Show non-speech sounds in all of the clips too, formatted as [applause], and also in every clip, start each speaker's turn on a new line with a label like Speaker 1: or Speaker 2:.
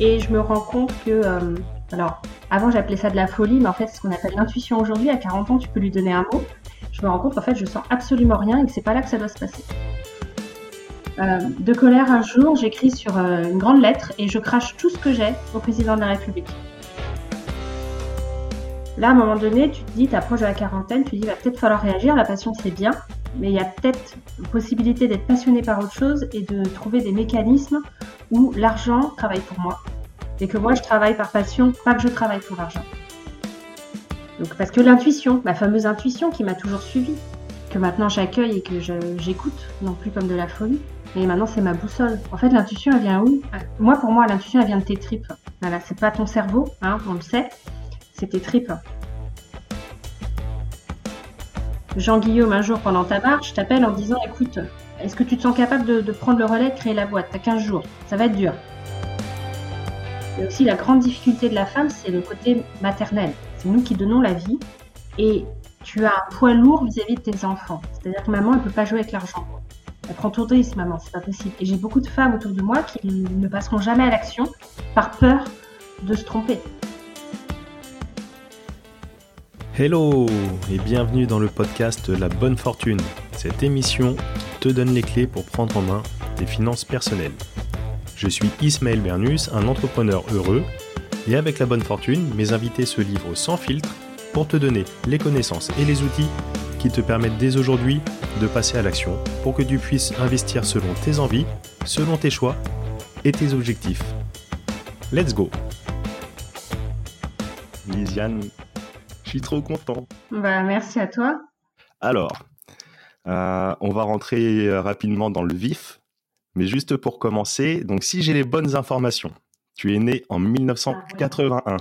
Speaker 1: Et je me rends compte que, euh, alors, avant j'appelais ça de la folie, mais en fait, c'est ce qu'on appelle l'intuition aujourd'hui. À 40 ans, tu peux lui donner un mot. Je me rends compte qu'en fait, je sens absolument rien et que c'est pas là que ça doit se passer. Euh, de colère, un jour, j'écris sur euh, une grande lettre et je crache tout ce que j'ai au président de la République. Là, à un moment donné, tu te dis, tu approches de la quarantaine, tu te dis, va peut-être falloir réagir, la passion c'est bien, mais il y a peut-être possibilité d'être passionné par autre chose et de trouver des mécanismes où l'argent travaille pour moi. Et que moi, je travaille par passion, pas que je travaille pour l'argent. Parce que l'intuition, ma fameuse intuition qui m'a toujours suivi, que maintenant j'accueille et que j'écoute, non plus comme de la folie, et maintenant c'est ma boussole. En fait, l'intuition, elle vient où? Moi, pour moi, l'intuition, elle vient de tes tripes. Voilà, c'est pas ton cerveau, hein, on le sait, c'est tes tripes. Jean-Guillaume, un jour pendant ta marche, t'appelle en disant Écoute, est-ce que tu te sens capable de, prendre le relais, de créer la boîte? T'as 15 jours, ça va être dur. Et aussi, la grande difficulté de la femme, c'est le côté maternel. C'est nous qui donnons la vie et tu as un poids lourd vis-à-vis de tes enfants. C'est-à-dire que maman, elle peut pas jouer avec l'argent. Elle prend tout risque, maman, c'est pas possible. Et j'ai beaucoup de femmes autour de moi qui ne passeront jamais à l'action par peur de se tromper.
Speaker 2: Hello et bienvenue dans le podcast La Bonne Fortune, cette émission qui te donne les clés pour prendre en main tes finances personnelles. Je suis Ismaël Bernus, un entrepreneur heureux, et avec La Bonne Fortune, mes invités se livrent sans filtre pour te donner les connaissances et les outils qui te permettent dès aujourd'hui de passer à l'action pour que tu puisses investir selon tes envies, selon tes choix et tes objectifs. Let's go Lisiane, trop content.
Speaker 1: Bah, merci à toi.
Speaker 2: Alors, euh, on va rentrer euh, rapidement dans le vif, mais juste pour commencer, donc si j'ai les bonnes informations, tu es né en 1981 ah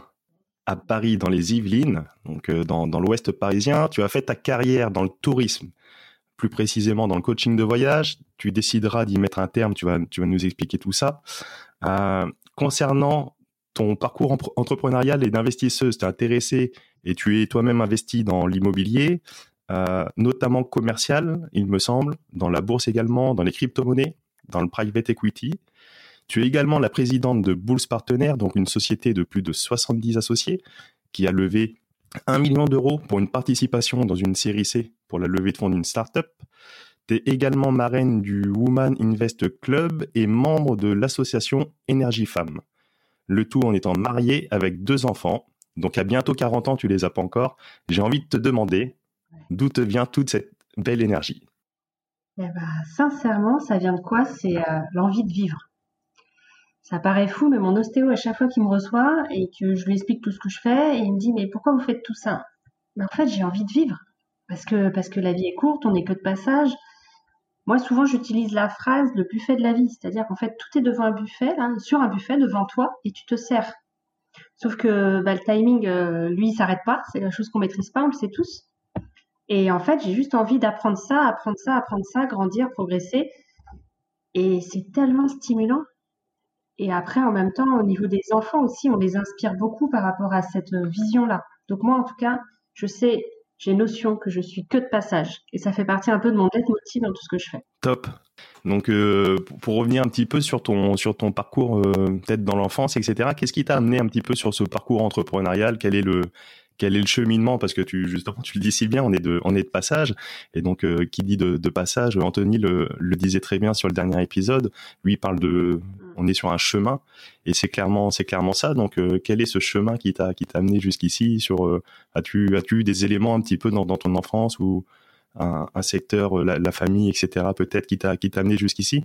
Speaker 2: à Paris, dans les Yvelines, donc euh, dans, dans l'ouest parisien. Tu as fait ta carrière dans le tourisme, plus précisément dans le coaching de voyage. Tu décideras d'y mettre un terme, tu vas, tu vas nous expliquer tout ça. concernant ton parcours entrepreneurial et d'investisseuse, t'es intéressé et tu es toi-même investi dans l'immobilier, euh, notamment commercial, il me semble, dans la bourse également, dans les crypto-monnaies, dans le private equity. Tu es également la présidente de Bulls Partner, donc une société de plus de 70 associés qui a levé 1 million d'euros pour une participation dans une série C pour la levée de fonds d'une startup. Tu es également marraine du Woman Invest Club et membre de l'association Énergie Femmes le tout en étant marié avec deux enfants. Donc à bientôt 40 ans, tu les as pas encore. J'ai envie de te demander d'où te vient toute cette belle énergie.
Speaker 1: Eh ben, sincèrement, ça vient de quoi? C'est euh, l'envie de vivre. Ça paraît fou, mais mon ostéo, à chaque fois qu'il me reçoit et que je lui explique tout ce que je fais, il me dit Mais pourquoi vous faites tout ça? Mais en fait, j'ai envie de vivre. Parce que, parce que la vie est courte, on n'est que de passage. Moi, souvent, j'utilise la phrase le buffet de la vie, c'est-à-dire qu'en fait, tout est devant un buffet, sur un buffet devant toi, et tu te sers. Sauf que bah, le timing, euh, lui, il s'arrête pas. C'est la chose qu'on maîtrise pas, on le sait tous. Et en fait, j'ai juste envie d'apprendre ça, apprendre ça, apprendre ça, grandir, progresser. Et c'est tellement stimulant. Et après, en même temps, au niveau des enfants aussi, on les inspire beaucoup par rapport à cette vision-là. Donc moi, en tout cas, je sais j'ai notion que je suis que de passage. Et ça fait partie un peu de mon leitmotiv dans tout ce que je fais.
Speaker 2: Top. Donc, euh, pour revenir un petit peu sur ton, sur ton parcours, euh, peut-être dans l'enfance, etc., qu'est-ce qui t'a amené un petit peu sur ce parcours entrepreneurial? Quel est le, quel est le cheminement? Parce que tu justement, tu le dis si bien, on est de, on est de passage. Et donc, euh, qui dit de, de, passage, Anthony le, le, disait très bien sur le dernier épisode. Lui il parle de, mm. on est sur un chemin, et c'est clairement, c'est clairement ça. Donc, euh, quel est ce chemin qui t'a, qui t'a amené jusqu'ici Sur, euh, as-tu, as-tu eu des éléments un petit peu dans, dans ton enfance ou un, secteur, la, la, famille, etc. Peut-être qui t'a, amené jusqu'ici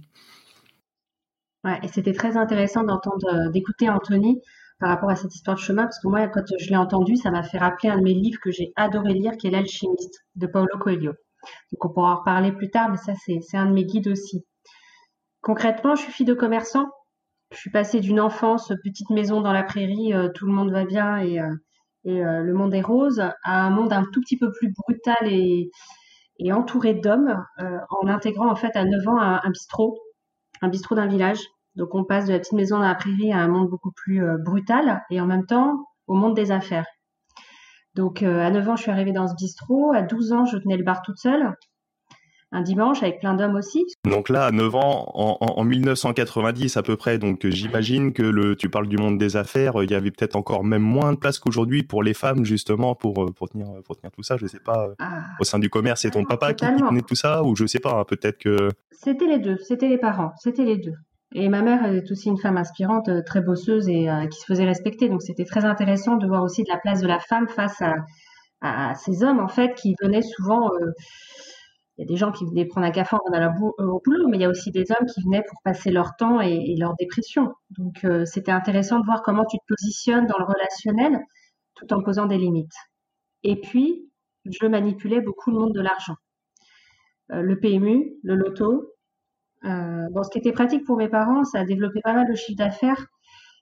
Speaker 1: Ouais, et c'était très intéressant d'entendre, d'écouter Anthony par rapport à cette histoire de chemin, parce que moi, quand je l'ai entendu, ça m'a fait rappeler un de mes livres que j'ai adoré lire, qui est L'Alchimiste de Paulo Coelho. Donc on pourra en reparler plus tard, mais ça, c'est un de mes guides aussi. Concrètement, je suis fille de commerçant. Je suis passée d'une enfance, petite maison dans la prairie, euh, tout le monde va bien et, euh, euh, le monde est rose, à un monde un tout petit peu plus brutal et, et entouré d'hommes, en intégrant en fait à 9 ans un bistrot, un bistrot d'un village donc on passe de la petite maison dans la prairie à un monde beaucoup plus euh, brutal et en même temps au monde des affaires. Donc euh, à 9 ans, je suis arrivée dans ce bistrot. À 12 ans, je tenais le bar toute seule. Un dimanche avec plein d'hommes aussi.
Speaker 2: Donc là, à 9 ans, en, 1990 à peu près, donc j'imagine que le, tu parles du monde des affaires, il y avait peut-être encore même moins de place qu'aujourd'hui pour les femmes justement pour euh, pour tenir pour tenir tout ça. Je sais pas ah. au sein du commerce, c'est ton papa qui, tenait tout ça ou je sais pas, hein, peut-être que.
Speaker 1: C'était les deux, c'était les parents, c'était les deux. Et ma mère est aussi une femme inspirante, euh, très bosseuse et euh, qui se faisait respecter. Donc c'était très intéressant de voir aussi de la place de la femme face à, à ces hommes en fait qui venaient souvent il y a des gens qui venaient prendre un café en allant euh, au boulot, mais il y a aussi des hommes qui venaient pour passer leur temps et, leur dépression. Donc euh, c'était intéressant de voir comment tu te positionnes dans le relationnel tout en posant des limites. Et puis, je manipulais beaucoup le monde de l'argent. Euh, le PMU, le loto. bon, ce qui était pratique pour mes parents, ça a développé pas mal de chiffre d'affaires.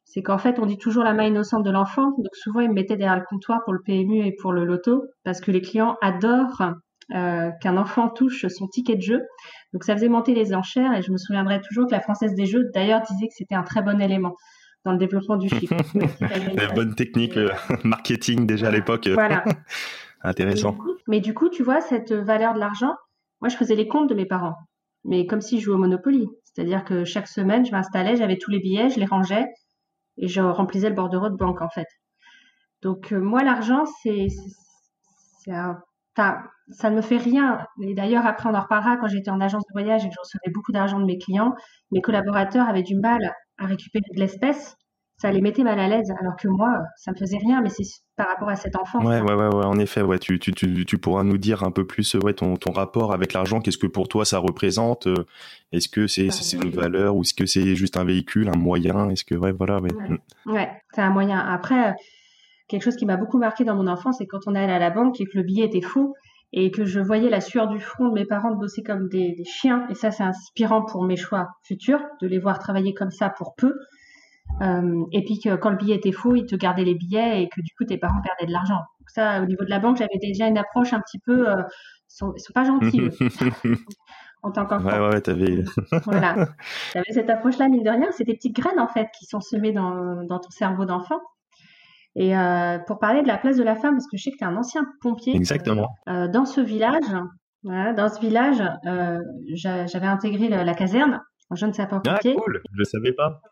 Speaker 1: C'est qu'en fait, on dit toujours la main innocente de l'enfant. Donc souvent, ils me mettaient derrière le comptoir pour le PMU et pour le loto parce que les clients adorent euh, qu'un enfant touche son ticket de jeu. Donc ça faisait monter les enchères et je me souviendrai toujours que la Française des Jeux d'ailleurs disait que c'était un très bon élément dans le développement du chiffre. [laughs]
Speaker 2: la bonne technique euh, [laughs] marketing déjà à l'époque.
Speaker 1: Voilà. [laughs]
Speaker 2: Intéressant.
Speaker 1: mais du coup, tu vois, cette valeur de l'argent, moi je faisais les comptes de mes parents, mais comme si je jouais au Monopoly. C'est-à-dire que chaque semaine, je m'installais, j'avais tous les billets, je les rangeais et je remplissais le bordereau de banque en fait. Donc euh, moi, l'argent, c'est un ça ne me fait rien. Et d'ailleurs, après, on en reparlera quand j'étais en agence de voyage et que je recevais beaucoup d'argent de mes clients. Mes collaborateurs avaient du mal à récupérer de l'espèce. Ça les mettait mal à l'aise, alors que moi, ça me faisait rien, mais c'est par rapport à cet enfant.
Speaker 2: Ouais, ouais, ouais, ouais, en effet, ouais, tu, tu, tu, tu pourras nous dire un peu plus ouais, ton, ton rapport avec l'argent, qu'est-ce que pour toi ça représente? Est-ce que c'est c'est une valeur ou est-ce que c'est juste un véhicule, un moyen? Est-ce que, ouais, voilà. Ouais,
Speaker 1: ouais c'est un moyen. Après, quelque chose qui m'a beaucoup marqué dans mon enfance, c'est quand on allait à la banque et que le billet était fou et que je voyais la sueur du front de mes parents bosser comme des, chiens. Et ça, c'est inspirant pour mes choix futurs, de les voir travailler comme ça pour peu. Euh, et puis que quand le billet était faux, ils te gardaient les billets et que du coup, tes parents perdaient de l'argent. Donc ça, au niveau de la banque, j'avais déjà une approche un petit peu... Euh, ils, sont, sont pas gentils. en tant qu'enfant.
Speaker 2: Ouais, ouais, [laughs] t'avais...
Speaker 1: voilà. J'avais cette approche-là, mine de rien. C'est des petites graines, en fait, qui sont semées dans, dans ton cerveau d'enfant. Et euh, pour parler de la place de la femme, parce que je sais que tu es un ancien pompier.
Speaker 2: Exactement.
Speaker 1: Euh, dans ce village, voilà, dans ce village, euh, j'avais intégré la, caserne en jeune sapeur-pompier.
Speaker 2: Ah cool, je ne savais pas.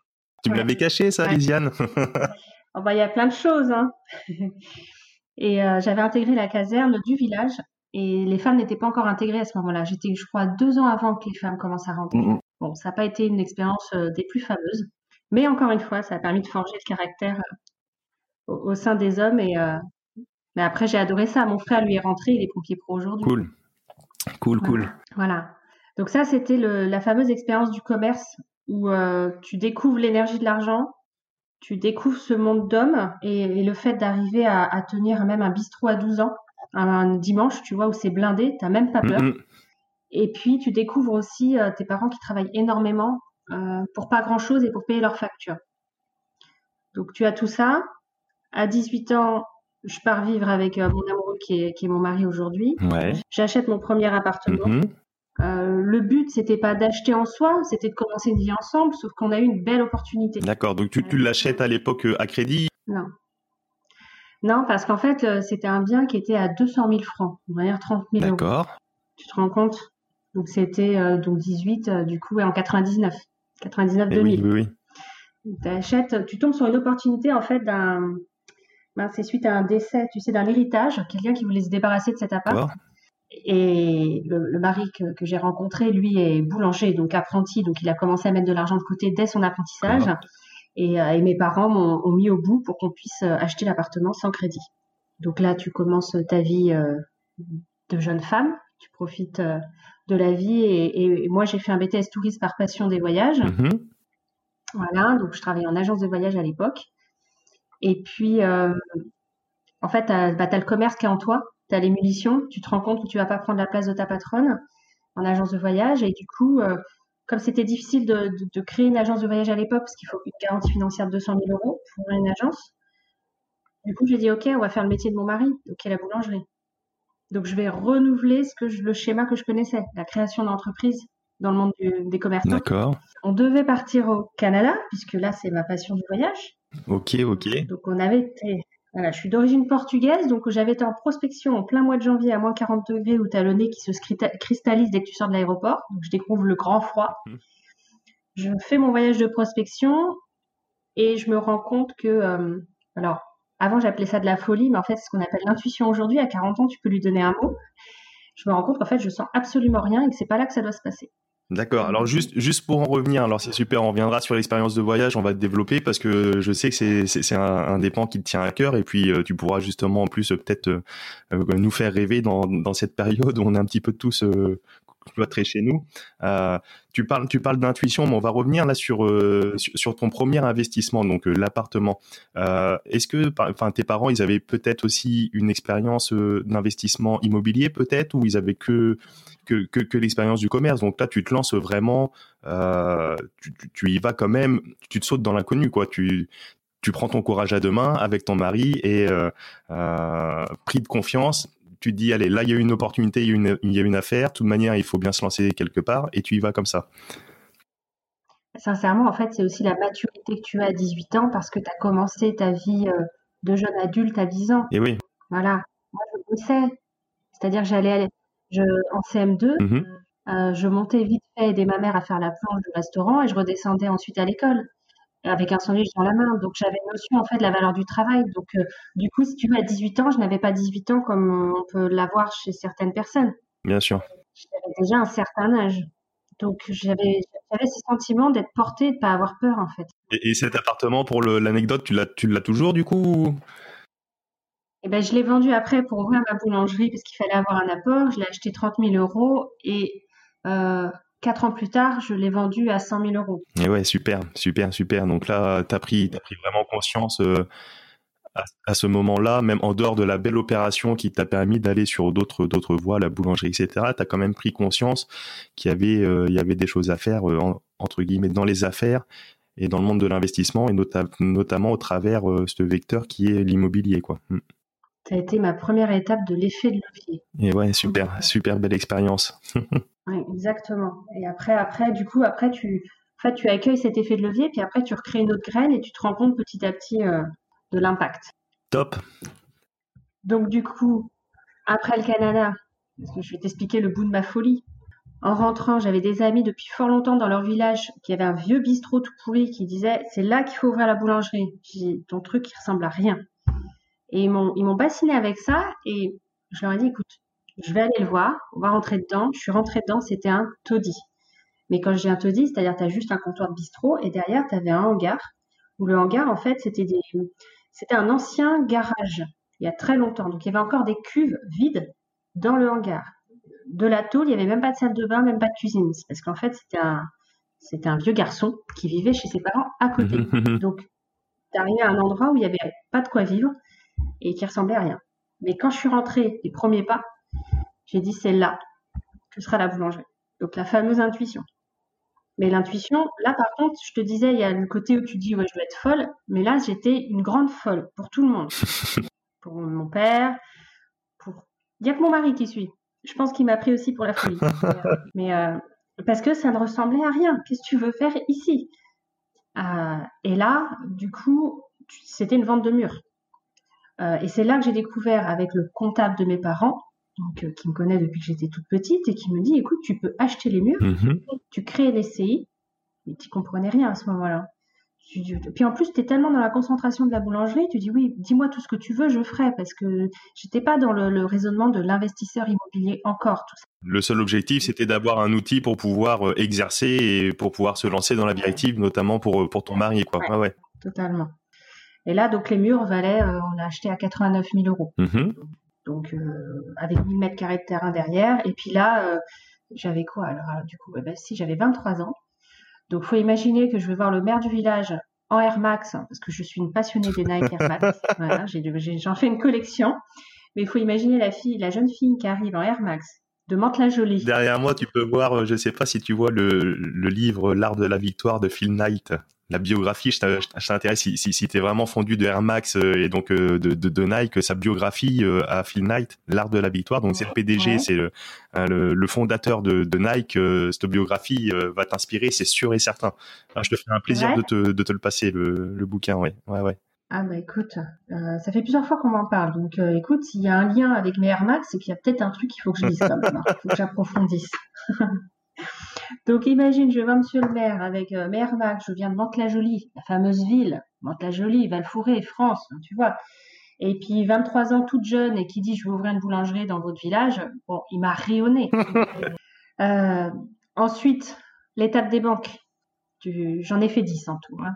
Speaker 2: Tu me l'avais caché ça, Lisiane [laughs]
Speaker 1: oh, bah, Il y a plein de choses. Hein. [laughs] et j'avais intégré la caserne du village et les femmes n'étaient pas encore intégrées à ce moment-là. J'étais, je crois, deux ans avant que les femmes commencent à rentrer. Bon, ça n'a pas été une expérience des plus fameuses. Mais encore une fois, ça a permis de forger le caractère au, sein des hommes. Et, euh, mais après, j'ai adoré ça. Mon frère, lui, est rentré, il est pompier pro aujourd'hui.
Speaker 2: Cool. Cool, cool.
Speaker 1: Voilà. Donc ça, c'était la fameuse expérience du commerce où euh, tu découvres l'énergie de l'argent, tu découvres ce monde d'hommes et, le fait d'arriver à, tenir même un bistrot à 12 ans, un, dimanche, tu vois, où c'est blindé, t'as même pas peur. Et puis, tu découvres aussi euh, tes parents qui travaillent énormément pour pas grand-chose et pour payer leurs factures. Donc, tu as tout ça. À 18 ans, je pars vivre avec euh, mon amoureux qui est, mon mari aujourd'hui. J'achète mon premier appartement. Mhm. Euh, le but, c'était pas d'acheter en soi, c'était de commencer une vie ensemble, sauf qu'on a eu une belle opportunité.
Speaker 2: D'accord, donc tu, l'achètes à l'époque euh, à crédit?
Speaker 1: Non. Non, parce qu'en fait, c'était un bien qui était à 200 000 francs, on va dire 30 000 euros. D'accord. Tu te rends compte? Donc c'était donc 18, du coup, en 99. 99-2000. Eh oui, oui, oui. tu tombes sur une opportunité en fait d'un ben, c'est suite à un décès, tu sais, d'un héritage, quelqu'un qui voulait se débarrasser de cet appart. Et le, mari que, j'ai rencontré, lui, est boulanger, donc apprenti, donc il a commencé à mettre de l'argent de côté dès son apprentissage. Euh, et, mes parents m'ont mis au bout pour qu'on puisse euh, acheter l'appartement sans crédit. Donc là, tu commences ta vie euh, de jeune femme, tu profites de la vie. Et, moi, j'ai fait un BTS touriste par passion des voyages. Mm-hmm. Voilà, donc je travaillais en agence de voyage à l'époque. Et puis, euh, en fait, tu as, bah, le commerce qui est en toi, tu as les munitions, tu te rends compte que tu vas pas prendre la place de ta patronne en agence de voyage. Et du coup, euh, comme c'était difficile de, créer une agence de voyage à l'époque, parce qu'il faut une garantie financière de 200 000 euros pour une agence, du coup, j'ai dit, OK, on va faire le métier de mon mari, donc qui est la boulangerie. Donc, je vais renouveler que le schéma que je connaissais, la création d'entreprise dans le monde des commerçants.
Speaker 2: D'accord.
Speaker 1: On devait partir au Canada, puisque là, c'est ma passion du voyage.
Speaker 2: Ok, ok.
Speaker 1: Donc on avait été, Voilà, je suis d'origine portugaise, donc j'avais été en prospection en plein mois de janvier à moins 40 degrés où tu as le nez qui se cristallise dès que tu sors de l'aéroport. Donc je découvre le grand froid. Mmh. Je fais mon voyage de prospection et je me rends compte que, euh, alors, avant j'appelais ça de la folie, mais en fait c'est ce qu'on appelle l'intuition aujourd'hui. À 40 ans, tu peux lui donner un mot. Je me rends compte qu'en fait je sens absolument rien et que c'est pas là que ça doit se passer.
Speaker 2: D'accord. Alors juste, juste pour en revenir, alors c'est super, on reviendra sur l'expérience de voyage, on va te développer parce que je sais que c'est, c'est, un, un, des pans qui te tient à cœur et puis euh, tu pourras justement en plus euh, peut-être euh, nous faire rêver dans, dans cette période où on est un petit peu tous cloîtrés chez nous. tu parles, tu parles d'intuition, mais on va revenir là sur, sur, ton premier investissement, donc l'appartement. est-ce que, enfin, tes parents, ils avaient peut-être aussi une expérience d'investissement immobilier, peut-être, ou ils avaient que que, que, l'expérience du commerce? Donc là, tu te lances vraiment, euh, tu, tu, y vas quand même, tu te sautes dans l'inconnu, quoi. Tu, tu prends ton courage à deux mains avec ton mari et euh, euh, pris de confiance, tu te dis, allez, là, il y a une opportunité, il y a une, il y a une affaire, de toute manière, il faut bien se lancer quelque part et tu y vas comme ça.
Speaker 1: Sincèrement, en fait, c'est aussi la maturité que tu as à 18 ans parce que tu as commencé ta vie de jeune adulte à 10 ans.
Speaker 2: Et oui.
Speaker 1: Voilà. Moi, je sais. C'est-à-dire, j'allais je, en CM2, mmh euh, je montais vite fait aider ma mère à faire la planche du restaurant et je redescendais ensuite à l'école avec un sandwich dans la main. Donc j'avais notion en fait de la valeur du travail. Donc euh, du coup, si tu veux, à 18 ans, je n'avais pas 18 ans comme on peut l'avoir chez certaines personnes.
Speaker 2: Bien sûr.
Speaker 1: J'avais déjà un certain âge. Donc j'avais ce sentiment d'être portée, de ne pas avoir peur en fait.
Speaker 2: Et, cet appartement, pour l'anecdote, tu l'as toujours du coup
Speaker 1: eh ben, je l'ai vendu après pour ouvrir ma boulangerie parce qu'il fallait avoir un apport. Je l'ai acheté 30 000 euros et euh, quatre ans plus tard, je l'ai vendu à 100 000 euros.
Speaker 2: Et ouais, super, super, super. Donc là, tu as pris, as pris vraiment conscience euh, à, ce moment-là, même en dehors de la belle opération qui t'a permis d'aller sur d'autres d'autres voies, la boulangerie, etc. Tu as quand même pris conscience qu'il y avait euh, il y avait des choses à faire entre guillemets dans les affaires et dans le monde de l'investissement et notamment au travers ce vecteur qui est l'immobilier, quoi. Mm.
Speaker 1: Ça a été ma première étape de l'effet de levier.
Speaker 2: Et ouais, super, super belle expérience. [laughs]
Speaker 1: oui, exactement. Et après, après, du coup, après, tu, en fait, tu accueilles cet effet de levier, puis après, tu recrées une autre graine et tu te rends compte petit à petit euh, de l'impact.
Speaker 2: Top.
Speaker 1: Donc, du coup, après le Canada, parce que je vais t'expliquer le bout de ma folie. En rentrant, j'avais des amis depuis fort longtemps dans leur village qui avaient un vieux bistrot tout pourri qui disait c'est là qu'il faut ouvrir la boulangerie. J'ai dit ton truc qui ressemble à rien. Et ils m'ont, ils m'ont bassiné avec ça et je leur ai dit, écoute, je vais aller le voir, on va rentrer dedans. Je suis rentrée dedans, c'était un taudis. Mais quand dis un taudis, c'est-à-dire tu as juste un comptoir de bistrot et derrière tu avais un hangar où le hangar en fait c'était des c'était un ancien garage il y a très longtemps. Donc il y avait encore des cuves vides dans le hangar. De la tôle, il n'y avait même pas de salle de bain, même pas de cuisine. Parce qu'en fait c'était un c'était un vieux garçon qui vivait chez ses parents à côté. [laughs] Donc tu arrivé à un endroit où il n'y avait pas de quoi vivre et qui ressemblait à rien. Mais quand je suis rentrée, les premiers pas, j'ai dit c'est là que sera la boulangerie. Donc la fameuse intuition. Mais l'intuition, là par contre, je te disais, il y a le côté où tu dis ouais, je vais être folle, mais là j'étais une grande folle pour tout le monde. [laughs] pour mon père, pour. Il n'y a que mon mari qui suit. Je pense qu'il m'a pris aussi pour la folie. [laughs] mais euh, parce que ça ne ressemblait à rien. Qu'est-ce que tu veux faire ici? Euh, Et là, du coup, c'était une vente de mur. Euh, et c'est là que j'ai découvert avec le comptable de mes parents, donc, euh, qui me connaît depuis que j'étais toute petite, et qui me dit, écoute, tu peux acheter les murs, mhm. tu crées les CI, mais tu comprenais rien à ce moment-là. Puis en plus, tu es tellement dans la concentration de la boulangerie, tu dis oui, dis-moi tout ce que tu veux, je ferai, parce que j'étais pas dans le, raisonnement de l'investisseur immobilier encore. Tout ça.
Speaker 2: Le seul objectif, c'était d'avoir un outil pour pouvoir euh, exercer et pour pouvoir se lancer dans la vie active, notamment pour, pour ton mari. Quoi.
Speaker 1: Ouais, ouais. Totalement. Et là, donc les murs valaient, euh, on l'a acheté à 89 000 euros. Mhm. Donc euh, avec 1000 mètres carrés de terrain derrière. Et puis là, euh, j'avais quoi alors, Du coup, eh ben, si j'avais 23 ans. Donc faut imaginer que je vais voir le maire du village en Air Max, hein, parce que je suis une passionnée des Nike Air Max. [laughs] voilà, j'en fais une collection. Mais il faut imaginer la fille, la jeune fille qui arrive en Air Max de Mantes-la-Jolie.
Speaker 2: Derrière moi, tu peux voir, je ne sais pas si tu vois le, le livre L'art de la victoire de Phil Knight la biographie, je t'intéresse si, si, si tu es vraiment fondu de Air Max euh, et donc euh, de, de, de, Nike, sa biographie euh, à Phil Knight, l'art de la victoire. Donc c'est le PDG, c'est le, le, fondateur de, de Nike. cette biographie va t'inspirer, c'est sûr et certain. je te ferai un plaisir de, te, de te le passer, le, le bouquin, ouais. ouais, ouais.
Speaker 1: Ah bah écoute, euh, ça fait plusieurs fois qu'on m'en parle. Donc euh, écoute, s'il y a un lien avec mes Air Max, c'est qu'il y a peut-être un truc qu'il faut que je [laughs] même. Il faut que j'approfondisse. [laughs] Donc imagine, je vois monsieur le maire avec euh, Max, je viens de Mantes-la-Jolie, la fameuse ville, Mantes-la-Jolie, Val-Fouré, France, hein, tu vois. Et puis 23 ans toute jeune et qui dit je vais ouvrir une boulangerie dans votre village, bon, il m'a rayonné. [laughs] Euh, ensuite, l'étape des banques. J'en ai fait 10 en tout. hein.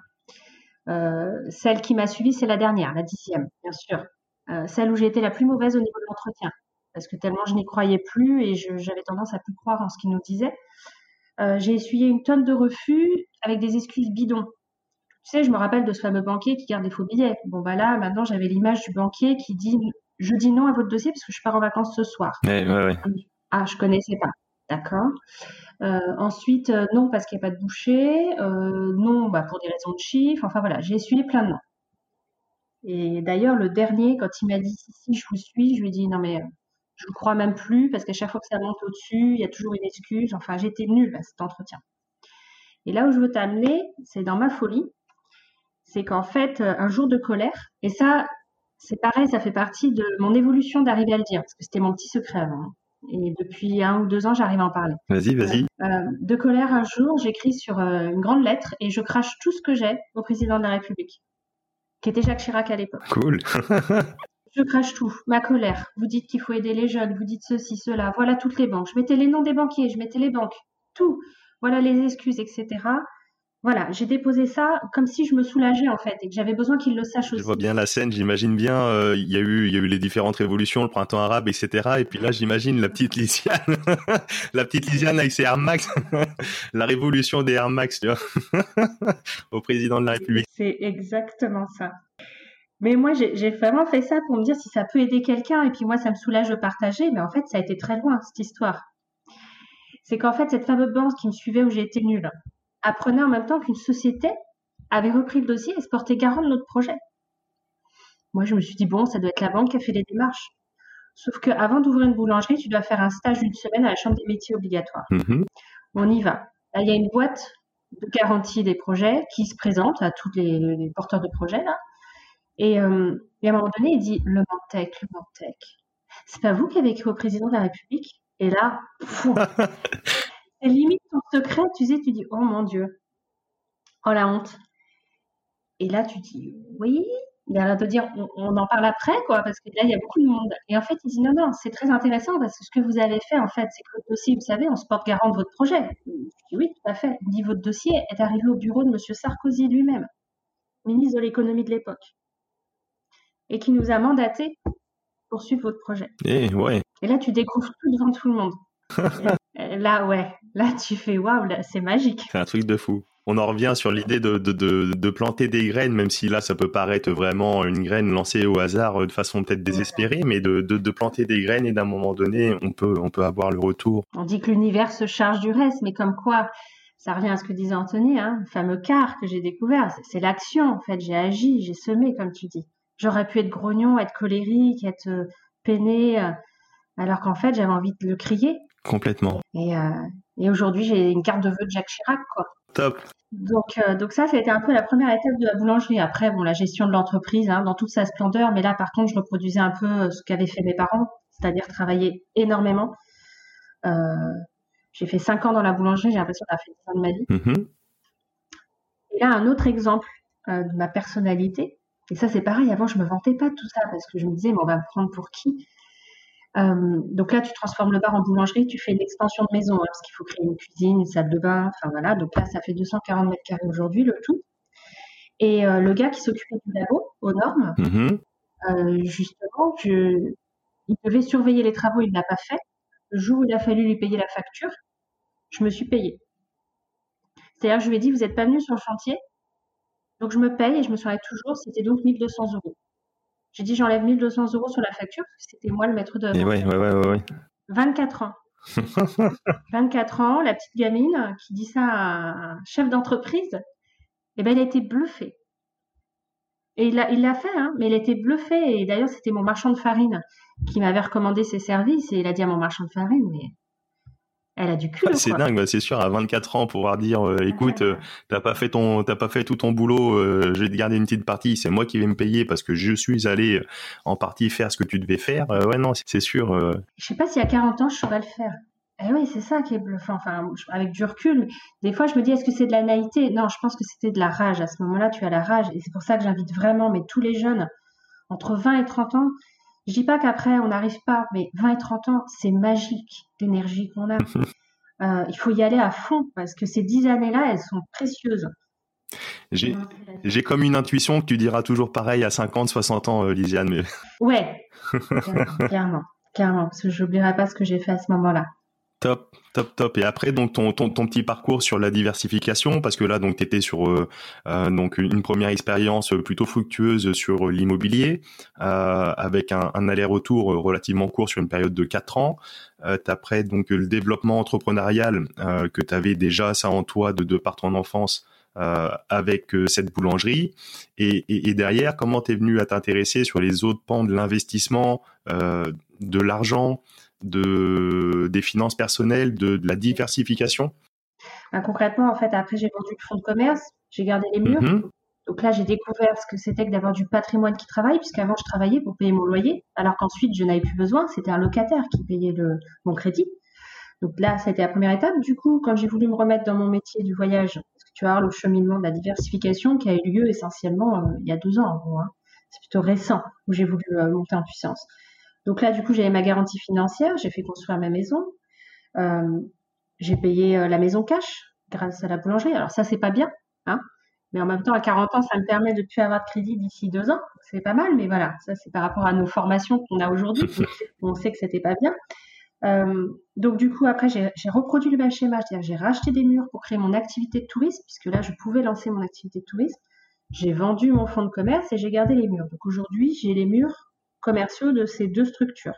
Speaker 1: Euh, celle qui m'a suivie, c'est la dernière, la dixième, bien sûr. Euh, celle où j'ai été la plus mauvaise au niveau de l'entretien. Parce que tellement je n'y croyais plus et j'avais tendance à plus croire en ce qu'il nous disait. Euh, j'ai essuyé une tonne de refus avec des excuses bidons. Tu sais, je me rappelle de ce fameux banquier qui garde des faux billets. Bon, bah là, maintenant, j'avais l'image du banquier qui dit Je dis non à votre dossier parce que je pars en vacances ce soir.
Speaker 2: Ouais, ouais, ouais.
Speaker 1: Ah, je connaissais pas. D'accord. Euh, ensuite, euh, non, parce qu'il n'y a pas de boucher. Euh, non, bah, pour des raisons de chiffres. Enfin, voilà, j'ai essuyé plein de noms. Et d'ailleurs, le dernier, quand il m'a dit si, si, je vous suis, je lui ai dit non, mais je ne crois même plus parce qu'à chaque fois que ça monte au-dessus, il y a toujours une excuse. Enfin, j'étais nulle à cet entretien. Et là où je veux t'amener, c'est dans ma folie. C'est qu'en fait, euh, un jour de colère, et ça, c'est pareil, ça fait partie de mon évolution d'arriver à le dire, parce que c'était mon petit secret avant. Et depuis un ou deux ans, j'arrive à en parler.
Speaker 2: Vas-y, vas-y.
Speaker 1: Euh, de colère, un jour, j'écris sur euh, une grande lettre et je crache tout ce que j'ai au président de la République, qui était Jacques Chirac à l'époque.
Speaker 2: Cool. [laughs]
Speaker 1: Je crache tout, ma colère. Vous dites qu'il faut aider les jeunes, vous dites ceci, cela. Voilà toutes les banques. Je mettais les noms des banquiers, je mettais les banques, tout. Voilà les excuses, etc. Voilà, j'ai déposé ça comme si je me soulageais en fait et que j'avais besoin qu'ils le sachent
Speaker 2: Je
Speaker 1: aussi.
Speaker 2: vois bien la scène, j'imagine bien. euh, Il y a eu, il y a eu les différentes révolutions, le printemps arabe, etc. Et puis là, j'imagine la petite Lisiane, [laughs] la petite Lisiane avec ses Air Max, [laughs] la révolution des Air Max, tu vois, [laughs] au président de la République.
Speaker 1: C'est exactement ça. Mais moi, j'ai vraiment fait ça pour me dire si ça peut aider quelqu'un et puis moi, ça me soulage de partager. Mais en fait, ça a été très loin, cette histoire. C'est qu'en fait, cette fameuse banque qui me suivait où j'ai été nulle apprenait en même temps qu'une société avait repris le dossier et se portait garant de notre projet. Moi, je me suis dit, bon, ça doit être la banque qui a fait les démarches. Sauf qu'avant d'ouvrir une boulangerie, tu dois faire un stage d'une semaine à la Chambre des métiers obligatoire.
Speaker 2: Mhm.
Speaker 1: On y va. Là, il y a une boîte de garantie des projets qui se présente à tous les, les porteurs de projets là. Et, euh, et à un moment donné, il dit le Mantec, le Mantec. C'est pas vous qui avez écrit au président de la République? Et là, [laughs] c'est limite ton secret. Tu sais, tu dis oh mon Dieu, oh la honte. Et là, tu dis oui. Il a l'air de dire on, on en parle après quoi, parce que là il y a beaucoup de monde. Et en fait, il dit non non, c'est très intéressant parce que ce que vous avez fait en fait, c'est que votre dossier, vous savez, on se porte garant de votre projet. Je dis oui, tout à fait. Il dit votre dossier est arrivé au bureau de Monsieur Sarkozy lui-même, ministre de l'économie de l'époque, et qui nous a mandaté pour suivre votre projet.
Speaker 2: Et ouais,
Speaker 1: Et là, tu découvres tout devant tout le monde. [laughs] Et là, ouais, là, tu fais waouh, c'est magique.
Speaker 2: c'est un truc de fou. On en revient sur l'idée de, de, de, de planter des graines, même si là, ça peut paraître vraiment une graine lancée au hasard euh, de façon peut-être désespérée, mais de, planter des graines et d'un moment donné, on peut, on peut avoir le retour.
Speaker 1: On dit que l'univers se charge du reste, mais comme quoi, ça revient à ce que disait Anthony, hein, le fameux quart que j'ai découvert. C'est- C'est l'action, en fait. J'ai agi, j'ai semé, comme tu dis. J'aurais pu être grognon, être colérique, être euh, peiné, euh, alors qu'en fait, j'avais envie de le crier.
Speaker 2: Complètement.
Speaker 1: Et, euh, et aujourd'hui, j'ai une carte de vœux de Jacques Chirac, quoi.
Speaker 2: Top.
Speaker 1: Donc, euh, donc ça, c'était un peu la première étape de la boulangerie. Après, bon, la gestion de l'entreprise, hein, dans toute sa splendeur. Mais là, par contre, je reproduisais un peu ce qu'avaient fait mes parents, c'est-à-dire travailler énormément. Euh, j'ai fait cinq ans dans la boulangerie. J'ai l'impression d'avoir fait 10 ans de ma vie.
Speaker 2: Mhm.
Speaker 1: Et là, un autre exemple de ma personnalité. Et ça, c'est pareil. Avant, je me vantais pas de tout ça parce que je me disais, mais on va me prendre pour qui? Euh, Donc là, tu transformes le bar en boulangerie, tu fais une extension de maison hein, parce qu'il faut créer une cuisine, une salle de bain. Enfin voilà. Donc là, ça fait 240 mètres carrés aujourd'hui, le tout. Et euh, le gars qui s'occupait du labo aux normes,
Speaker 2: Mhm.
Speaker 1: euh, justement, je... il devait surveiller les travaux, il ne l'a pas fait. Le jour où il a fallu lui payer la facture, je me suis payée. C'est-à-dire, je lui ai dit, vous n'êtes pas venu sur le chantier, donc je me paye et je me souviens toujours, c'était donc 1200 euros. J'ai dit, j'enlève 1200 euros sur la facture, parce que c'était moi le maître d'œuvre.
Speaker 2: Ouais, ouais, ouais, ouais, ouais.
Speaker 1: 24 ans. [laughs] 24 ans, la petite gamine qui dit ça à un chef d'entreprise, eh ben, il a été bluffé. Et il l'a il l'a fait, hein, mais il a été bluffé. Et d'ailleurs, c'était mon marchand de farine qui m'avait recommandé ses services. Et il a dit à mon marchand de farine, mais Elle a du cul.
Speaker 2: c'est dingue, bah, c'est sûr. À 24 ans, pouvoir dire, euh, écoute, euh, t'as pas fait ton, t'as pas fait tout ton boulot, euh, je vais te garder une petite partie. C'est moi qui vais me payer parce que je suis allé en partie faire ce que tu devais faire. ouais, non, c'est sûr.
Speaker 1: Je sais pas si à 40 ans je saurais le faire. Eh oui, c'est ça qui est bluffant. Enfin, avec du recul, des fois je me dis, est-ce que c'est de la naïveté? Non, je pense que c'était de la rage. À ce moment-là, tu as la rage, et c'est pour ça que j'invite vraiment, mais tous les jeunes entre 20 et 30 ans, je dis pas qu'après on n'arrive pas, mais 20 et 30 ans, c'est magique l'énergie qu'on a. [laughs] Euh, il faut y aller à fond parce que ces 10 années-là, elles sont précieuses.
Speaker 2: J'ai comme une intuition que tu diras toujours pareil à 50, 60 ans, euh, Lisiane. Mais...
Speaker 1: Ouais, clairement, clairement, parce que j'oublierai pas ce que j'ai fait à ce moment-là.
Speaker 2: Top, top, top. Et après, donc ton, ton, ton, petit parcours sur la diversification, parce que là, donc, tu étais sur euh, euh, donc une première expérience plutôt fructueuse sur l'immobilier, euh, avec un, aller-retour relativement court sur une période de 4 ans. Euh, après, donc, le développement entrepreneurial, euh, que tu avais déjà ça en toi de, de par ton enfance, euh, avec cette boulangerie et, et, et derrière comment tu es venu à t'intéresser sur les autres pans de l'investissement euh, de l'argent de, des finances personnelles, de, la diversification
Speaker 1: ben, Concrètement, en fait, après, j'ai vendu le fonds de commerce, j'ai gardé les murs. Mhm. Donc là, j'ai découvert ce que c'était que d'avoir du patrimoine qui travaille, puisqu'avant, je travaillais pour payer mon loyer, alors qu'ensuite, je n'avais plus besoin. C'était un locataire qui payait le, mon crédit. Donc là, ça a été la première étape. Du coup, quand j'ai voulu me remettre dans mon métier du voyage, parce que tu voir le cheminement de la diversification qui a eu lieu essentiellement euh, il y a deux ans, en gros, hein. c'est plutôt récent où j'ai voulu euh, monter en puissance. Donc là, du coup, j'avais ma garantie financière, j'ai fait construire ma maison, euh, j'ai payé euh, la maison cash grâce à la boulangerie. Alors ça, c'est pas bien, hein, mais en même temps, à 40 ans, ça me permet de plus avoir de crédit d'ici deux ans. C'est pas mal, mais voilà, ça c'est par rapport à nos formations qu'on a aujourd'hui. [laughs] on sait que c'était pas bien. Euh, donc du coup, après, j'ai reproduit le même schéma, c'est-à-dire j'ai racheté des murs pour créer mon activité de tourisme, puisque là, je pouvais lancer mon activité de tourisme. J'ai vendu mon fonds de commerce et j'ai gardé les murs. Donc aujourd'hui, j'ai les murs commerciaux de ces deux structures.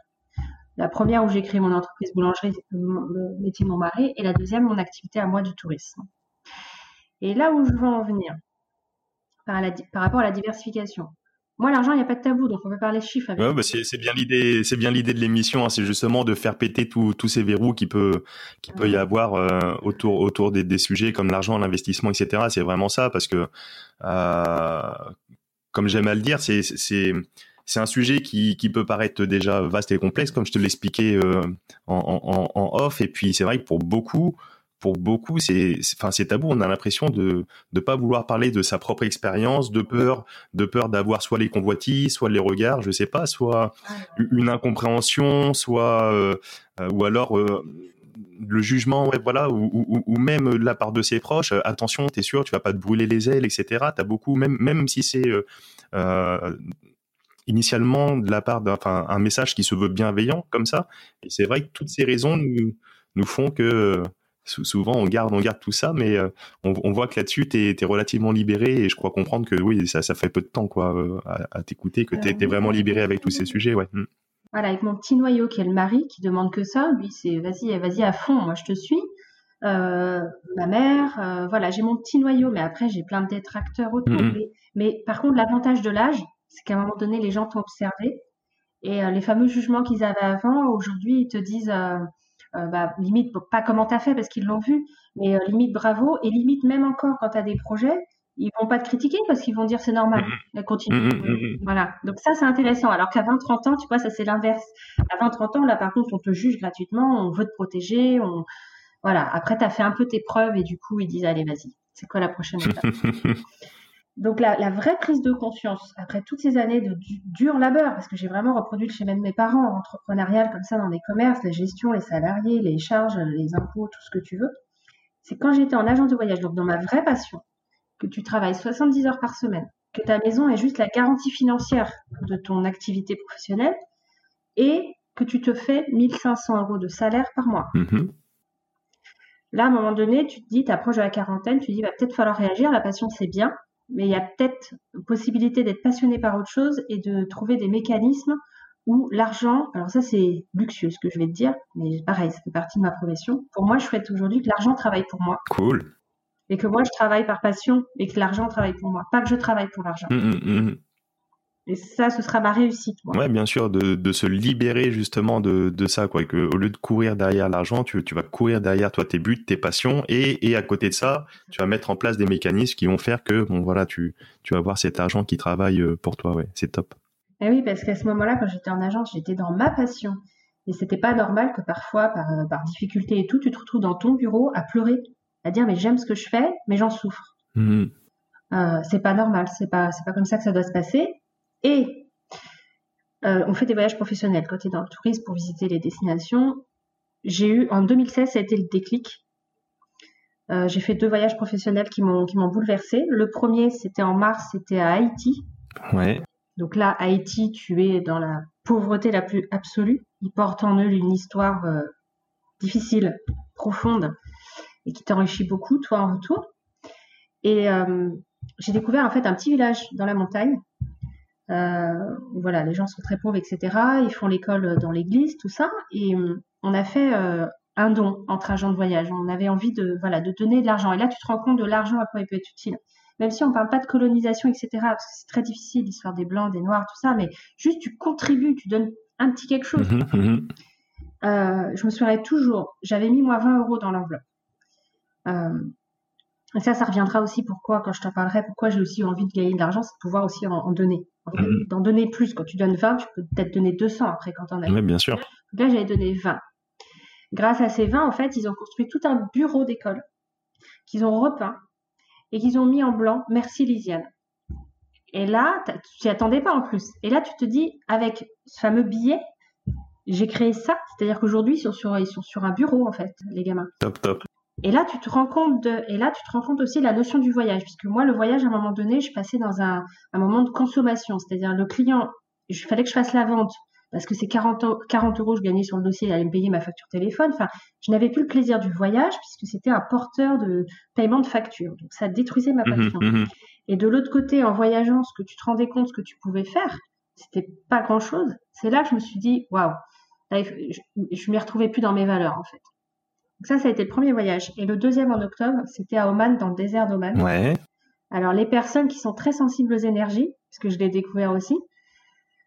Speaker 1: La première où j'ai créé mon entreprise boulangerie, le métier de mon mari, et la deuxième, mon activité à moi du tourisme. Et là où je veux en venir, par, rapport à la diversification, moi, l'argent, il n'y a pas de tabou, donc on peut parler chiffres.
Speaker 2: Avec bah, c'est bien l'idée, c'est bien l'idée de l'émission. Hein, c'est justement de faire péter tous ces verrous qui peut, qui peut y avoir euh, autour, autour des, sujets comme l'argent, l'investissement, etc. C'est vraiment ça, parce que, euh, comme j'aime à le dire, c'est c'est un sujet qui, qui, peut paraître déjà vaste et complexe, comme je te l'expliquais euh, en, en, en, off. Et puis c'est vrai que pour beaucoup, pour beaucoup, c'est, enfin, c'est tabou. On a l'impression de ne pas vouloir parler de sa propre expérience, de peur, de peur d'avoir soit les convoitises, soit les regards, je sais pas, soit une incompréhension, soit euh, euh, ou alors le jugement, ouais, voilà, ou, ou, ou, même de la part de ses proches. attention, t'es sûr, tu vas pas te brûler les ailes, etc. T'as beaucoup, même même si c'est initialement de la part d'un un message qui se veut bienveillant comme ça. Et c'est vrai que toutes ces raisons nous, nous font que euh, souvent on garde, on garde tout ça, mais euh, on, voit que là-dessus, tu es, relativement libéré et je crois comprendre que oui, ça, ça fait peu de temps quoi, euh, à, t'écouter, que tu es, vraiment libéré avec tous ces sujets. Ouais. Mm.
Speaker 1: Voilà, avec mon petit noyau qui est le mari, qui demande que ça, lui, c'est vas-y, vas-y à fond, moi je te suis. ma mère, voilà, j'ai mon petit noyau, mais après j'ai plein de détracteurs autour. Mm-hmm. mais, par contre, l'avantage de l'âge, c'est qu'à un moment donné, les gens t'ont observé. Et euh, les fameux jugements qu'ils avaient avant, aujourd'hui, ils te disent, euh, euh, bah, limite, pas comment t'as fait parce qu'ils l'ont vu, mais limite bravo. Et limite, même encore quand tu as des projets, ils vont pas te critiquer parce qu'ils vont dire c'est normal, mmh. continue. Mmh, mmh, voilà. Donc ça, c'est intéressant. Alors qu'à 20-30 ans, tu vois, ça c'est l'inverse. À 20-30 ans, là, par contre, on te juge gratuitement, on veut te protéger, on... voilà. Après, tu as fait un peu tes preuves et du coup, ils disent allez, vas-y, c'est quoi la prochaine étape? [laughs] Donc la, vraie prise de conscience, après toutes ces années de dur labeur, parce que j'ai vraiment reproduit le schéma de mes parents, entrepreneurial comme ça dans les commerces, la gestion, les salariés, les charges, les impôts, tout ce que tu veux, c'est quand j'étais en agence de voyage, donc dans ma vraie passion, que tu travailles 70 heures par semaine, que ta maison est juste la garantie financière de ton activité professionnelle, et que tu te fais 1500 euros de salaire par mois. Mm-hmm. Là, à un moment donné, tu te dis, tu approches de la quarantaine, tu te dis, va peut-être falloir réagir, la passion c'est bien, mais il y a peut-être possibilité d'être passionné par autre chose et de trouver des mécanismes où l'argent, alors ça c'est luxueux ce que je vais te dire, mais pareil, ça fait partie de ma profession. Pour moi, je souhaite aujourd'hui que l'argent travaille pour moi.
Speaker 2: Cool.
Speaker 1: Et que moi je travaille par passion et que l'argent travaille pour moi, pas que je travaille pour l'argent. Mmh, mmh, mmh. Et ça, ce sera ma réussite. Moi.
Speaker 2: Ouais, bien sûr, de, de se libérer justement de, de ça, quoi. Que au lieu de courir derrière l'argent, tu, tu vas courir derrière toi tes buts, tes passions, et, et à côté de ça, tu vas mettre en place des mécanismes qui vont faire que, bon, voilà, tu, tu vas avoir cet argent qui travaille euh, pour toi. Ouais, c'est top.
Speaker 1: Eh oui, parce qu'à ce moment-là, quand j'étais en agence, j'étais dans ma passion. Et c'était pas normal que parfois, par, euh, par difficulté et tout, tu te retrouves dans ton bureau à pleurer, à dire mais j'aime ce que je fais, mais j'en souffre. Mmh. Euh, c'est pas normal, c'est pas c'est pas comme ça que ça doit se passer. Et euh, on fait des voyages professionnels. Quand tu es dans le tourisme pour visiter les destinations, j'ai eu en 2016, ça a été le déclic. Euh, j'ai fait deux voyages professionnels qui m'ont qui m'ont bouleversé. Le premier, c'était en mars, c'était à Haïti.
Speaker 2: Ouais.
Speaker 1: Donc là, Haïti, tu es dans la pauvreté la plus absolue. Ils portent en eux une histoire euh, difficile, profonde, et qui t'enrichit beaucoup, toi, en retour. Et euh, j'ai découvert en fait un petit village dans la montagne voilà, les gens sont très pauvres, etc. Ils font l'école dans l'église, tout ça. Et euh, on a fait euh, un don entre agents de voyage. On avait envie de, voilà, de donner de l'argent. Et là, tu te rends compte de l'argent à quoi il peut être utile. Même si on ne parle pas de colonisation, etc., parce que c'est très difficile, l'histoire des blancs, des noirs, tout ça, mais juste tu contribues, tu donnes un petit quelque chose. Mhm, mhm. je me souviens toujours, j'avais mis moi 20 euros dans l'enveloppe. Et ça, ça reviendra aussi pourquoi, quand je t'en parlerai, pourquoi j'ai aussi envie de gagner de l'argent, c'est de pouvoir aussi en donner. Mhm. d'en donner plus. Quand tu donnes 20, tu peux peut-être donner 200 après quand on a.
Speaker 2: Oui, bien sûr.
Speaker 1: là, j'avais donné 20. Grâce à ces 20, en fait, ils ont construit tout un bureau d'école qu'ils ont repeint et qu'ils ont mis en blanc Merci Lisiane. Et là, tu t'y attendais pas en plus. Et là, tu te dis, avec ce fameux billet, j'ai créé ça. C'est-à-dire qu'aujourd'hui, ils, sont sur, ils sont sur un bureau, en fait, les gamins.
Speaker 2: Top, top.
Speaker 1: Et là, tu te rends compte de, et là, tu te rends compte aussi de la notion du voyage, puisque moi, le voyage, à un moment donné, je passais dans un, un moment de consommation, c'est-à-dire le client, il fallait que je fasse la vente, parce que c'est 40, 40 euros je gagnais sur le dossier, il allait me payer ma facture téléphone. Enfin, je n'avais plus le plaisir du voyage, puisque c'était un porteur de paiement de facture. Donc, ça détruisait ma mmh passion. Mmh et de l'autre côté, en voyageant, ce que tu te rendais compte, ce que tu pouvais faire, c'était pas grand-chose. C'est là que je me suis dit, waouh, je, je m'y retrouvais plus dans mes valeurs, en fait ça, ça a été le premier voyage. Et le deuxième en octobre, c'était à Oman, dans le désert d'Oman.
Speaker 2: Ouais.
Speaker 1: Alors, les personnes qui sont très sensibles aux énergies, parce que je l'ai découvert aussi,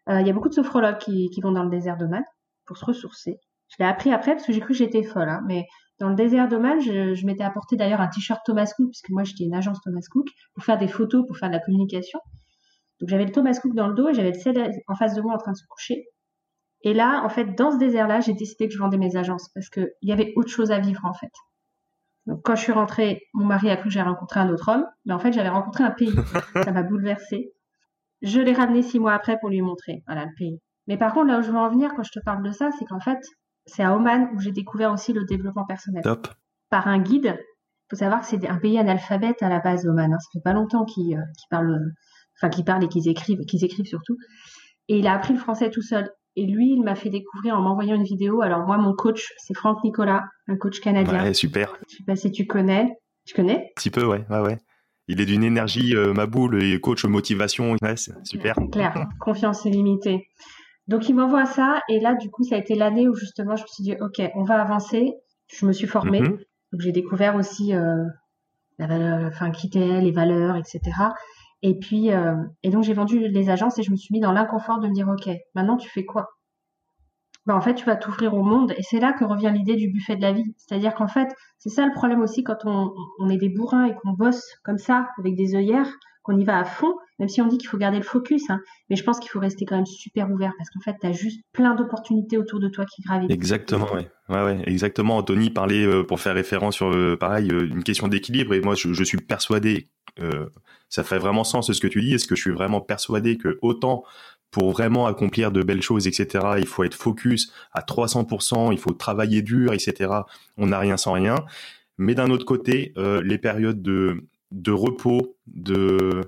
Speaker 1: euh, il y a beaucoup de sophrologues qui, vont dans le désert d'Oman pour se ressourcer. Je l'ai appris après parce que j'ai cru que j'étais folle. Hein. mais dans le désert d'Oman, je, m'étais apporté d'ailleurs un t-shirt Thomas Cook, puisque moi j'étais une agence Thomas Cook, pour faire des photos, pour faire de la communication. Donc j'avais le Thomas Cook dans le dos et j'avais le ciel en face de moi en train de se coucher. Et là, en fait, dans ce désert-là, j'ai décidé que je vendais mes agences parce qu'il y avait autre chose à vivre, en fait. Donc, quand je suis rentrée, mon mari a cru que j'avais rencontré un autre homme, mais en fait, j'avais rencontré un pays. [laughs] Ça m'a bouleversée. Je l'ai ramené six mois après pour lui montrer, voilà, le pays. Mais par contre, là où je veux en venir quand je te parle de ça, c'est qu'en fait, c'est à Oman où j'ai découvert aussi le développement personnel.
Speaker 2: Top.
Speaker 1: Par un guide. Il faut savoir que c'est un pays analphabète à la base, Oman. Hein. Ça fait pas longtemps qu'ils euh, parlent, enfin, qu'ils parlent et qu'ils écrivent, qu'ils écrivent surtout. Et il a appris le français tout seul. Et lui, il m'a fait découvrir en m'envoyant une vidéo. Alors moi, mon coach, c'est Franck Nicolas, un coach canadien.
Speaker 2: Ouais, super.
Speaker 1: Je sais pas si tu connais. Tu connais?
Speaker 2: Un petit peu, ouais, ouais, ouais. Il est d'une énergie euh, ma boule et coach motivation. Ouais, c'est super.
Speaker 1: C'est clair. Confiance illimitée. Donc il m'envoie ça et là, du coup, ça a été l'année où justement, je me suis dit, ok, on va avancer. Je me suis formée. Mhm. Donc j'ai découvert aussi euh, la valeur, enfin, qui était les valeurs, etc. Et puis, euh, et donc j'ai vendu les agences et je me suis mis dans l'inconfort de me dire, ok, maintenant tu fais quoi? Ben, en fait, tu vas t'ouvrir au monde. Et c'est là que revient l'idée du buffet de la vie. C'est-à-dire qu'en fait, c'est ça le problème aussi quand on, on est des bourrins et qu'on bosse comme ça, avec des œillères, qu'on y va à fond, même si on dit qu'il faut garder le focus. Hein, mais je pense qu'il faut rester quand même super ouvert parce qu'en fait, tu as juste plein d'opportunités autour de toi qui gravitent.
Speaker 2: Exactement, ouais. Ouais, exactement. Anthony parlait, euh, pour faire référence sur, euh, pareil, une question d'équilibre. Et moi, je, suis persuadé euh, ça fait vraiment sens ce que tu dis. Est-ce que je suis vraiment persuadé que autant pour vraiment accomplir de belles choses, etc., il faut être focus à 300%, il faut travailler dur, etc. On n'a rien sans rien. Mais d'un autre côté, euh, les périodes de, de repos, de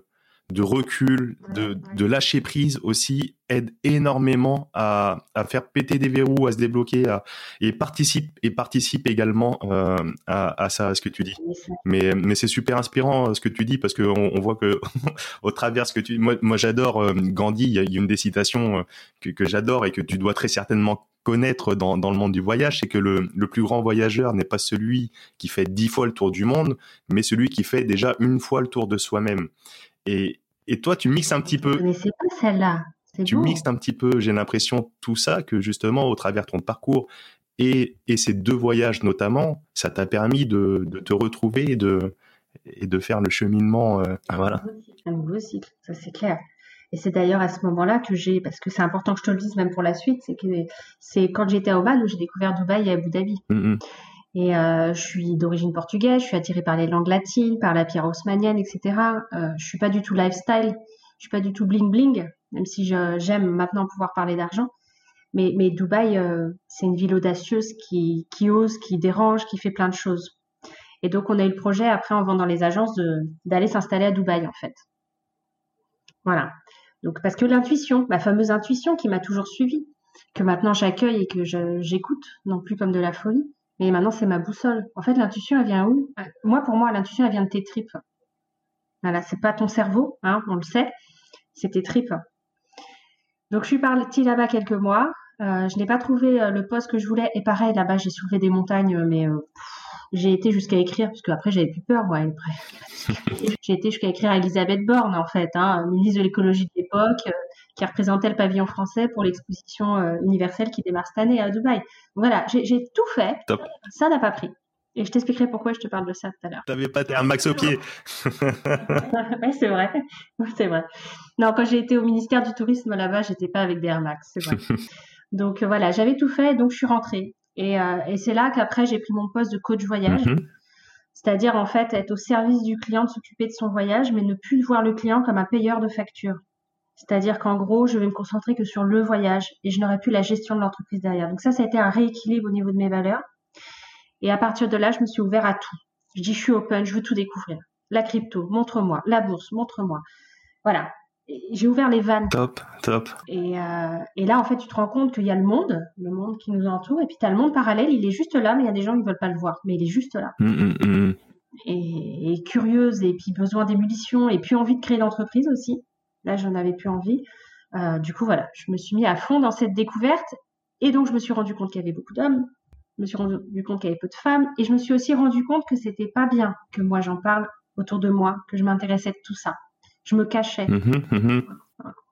Speaker 2: de recul, de, de, lâcher prise aussi aide énormément à, à, faire péter des verrous, à se débloquer, à, et participe et participe également euh, à, à, ça, à ce que tu dis. Mais, mais c'est super inspirant ce que tu dis parce que on, on voit que [laughs] au travers ce que tu, moi, moi j'adore euh, Gandhi. Il y, a, une des citations euh, que, que j'adore et que tu dois très certainement connaître dans, dans le monde du voyage, c'est que le, le plus grand voyageur n'est pas celui qui fait dix fois le tour du monde, mais celui qui fait déjà une fois le tour de soi-même. Et, Et toi, tu mixes un petit peu.
Speaker 1: Mais c'est pas celle-là.
Speaker 2: Tu mixes un petit peu, j'ai l'impression, tout ça, que justement, au travers de ton parcours et, et ces deux voyages notamment, ça t'a permis de, de, te retrouver et de, et de faire le cheminement. Euh, voilà.
Speaker 1: Un nouveau cycle, ça c'est clair. Et c'est d'ailleurs à ce moment-là que j'ai, parce que c'est important que je te le dise même pour la suite, c'est que c'est quand j'étais à Oman où j'ai découvert Dubaï et Abu Dhabi. Mm, mm. Et euh, je suis d'origine portugaise, je suis attirée par les langues latines, par la pierre haussmanienne, etc. Euh, je suis pas du tout lifestyle, je suis pas du tout bling bling, même si j'aime maintenant pouvoir parler d'argent. Mais, Dubaï, euh, c'est une ville audacieuse qui, qui ose, qui dérange, qui fait plein de choses. Et donc on a eu le projet après en vendant les agences d'aller s'installer à Dubaï en fait. Voilà. Donc parce que l'intuition, ma fameuse intuition qui m'a toujours suivie, que maintenant j'accueille et que j'écoute, non plus comme de la folie, mais maintenant, c'est ma boussole. En fait, l'intuition, elle vient où? Moi, pour moi, l'intuition, elle vient de tes tripes. Voilà, c'est pas ton cerveau, hein, on le sait, c'est tes tripes. Donc, je suis partie là-bas quelques mois. Euh, je n'ai pas trouvé euh, le poste que je voulais. Et pareil, là-bas, j'ai soulevé des montagnes, mais euh, j'ai été jusqu'à écrire, parce qu'après, j'avais plus peur, moi. [laughs] j'ai été jusqu'à écrire à Elisabeth Borne, en fait, hein, ministre de l'écologie de l'époque, qui représentait le pavillon français pour l'exposition euh, universelle qui démarre cette année à Dubaï. Voilà, j'ai tout fait. Ça n'a pas pris. Et je t'expliquerai pourquoi je te parle de ça tout à l'heure.
Speaker 2: Tu n'avais pas un max au pied. [laughs]
Speaker 1: oui, c'est vrai. c'est vrai. Non, quand j'ai été au ministère du Tourisme là-bas, j'étais pas avec des Air Max, c'est vrai. [laughs] donc euh, voilà, j'avais tout fait, donc je suis rentrée. Et, euh, et c'est là qu'après, j'ai pris mon poste de coach voyage. Mhm. C'est-à-dire, en fait, être au service du client, de s'occuper de son voyage, mais ne plus voir le client comme un payeur de facture. C'est-à-dire qu'en gros, je vais me concentrer que sur le voyage et je n'aurai plus la gestion de l'entreprise derrière. Donc ça, ça a été un rééquilibre au niveau de mes valeurs. Et à partir de là, je me suis ouvert à tout. Je dis, je suis open, je veux tout découvrir. La crypto, montre-moi. La bourse, montre-moi. Voilà. J'ai ouvert les vannes.
Speaker 2: Top, top.
Speaker 1: Et, euh, et, là, en fait, tu te rends compte qu'il y a le monde, le monde qui nous entoure, et puis tu as le monde parallèle, il est juste là, mais il y a des gens qui ne veulent pas le voir, mais il est juste là. Hum, hum, hum, et, et, curieuse, et puis besoin d'émulsion, et puis envie de créer l'entreprise aussi. Là, j'en avais plus envie. Euh, du coup, voilà, je me suis mis à fond dans cette découverte. Et donc, je me suis rendu compte qu'il y avait beaucoup d'hommes. Je me suis rendu compte qu'il y avait peu de femmes. Et je me suis aussi rendu compte que c'était pas bien que moi j'en parle autour de moi, que je m'intéressais de tout ça. Je me cachais. Mmh mmh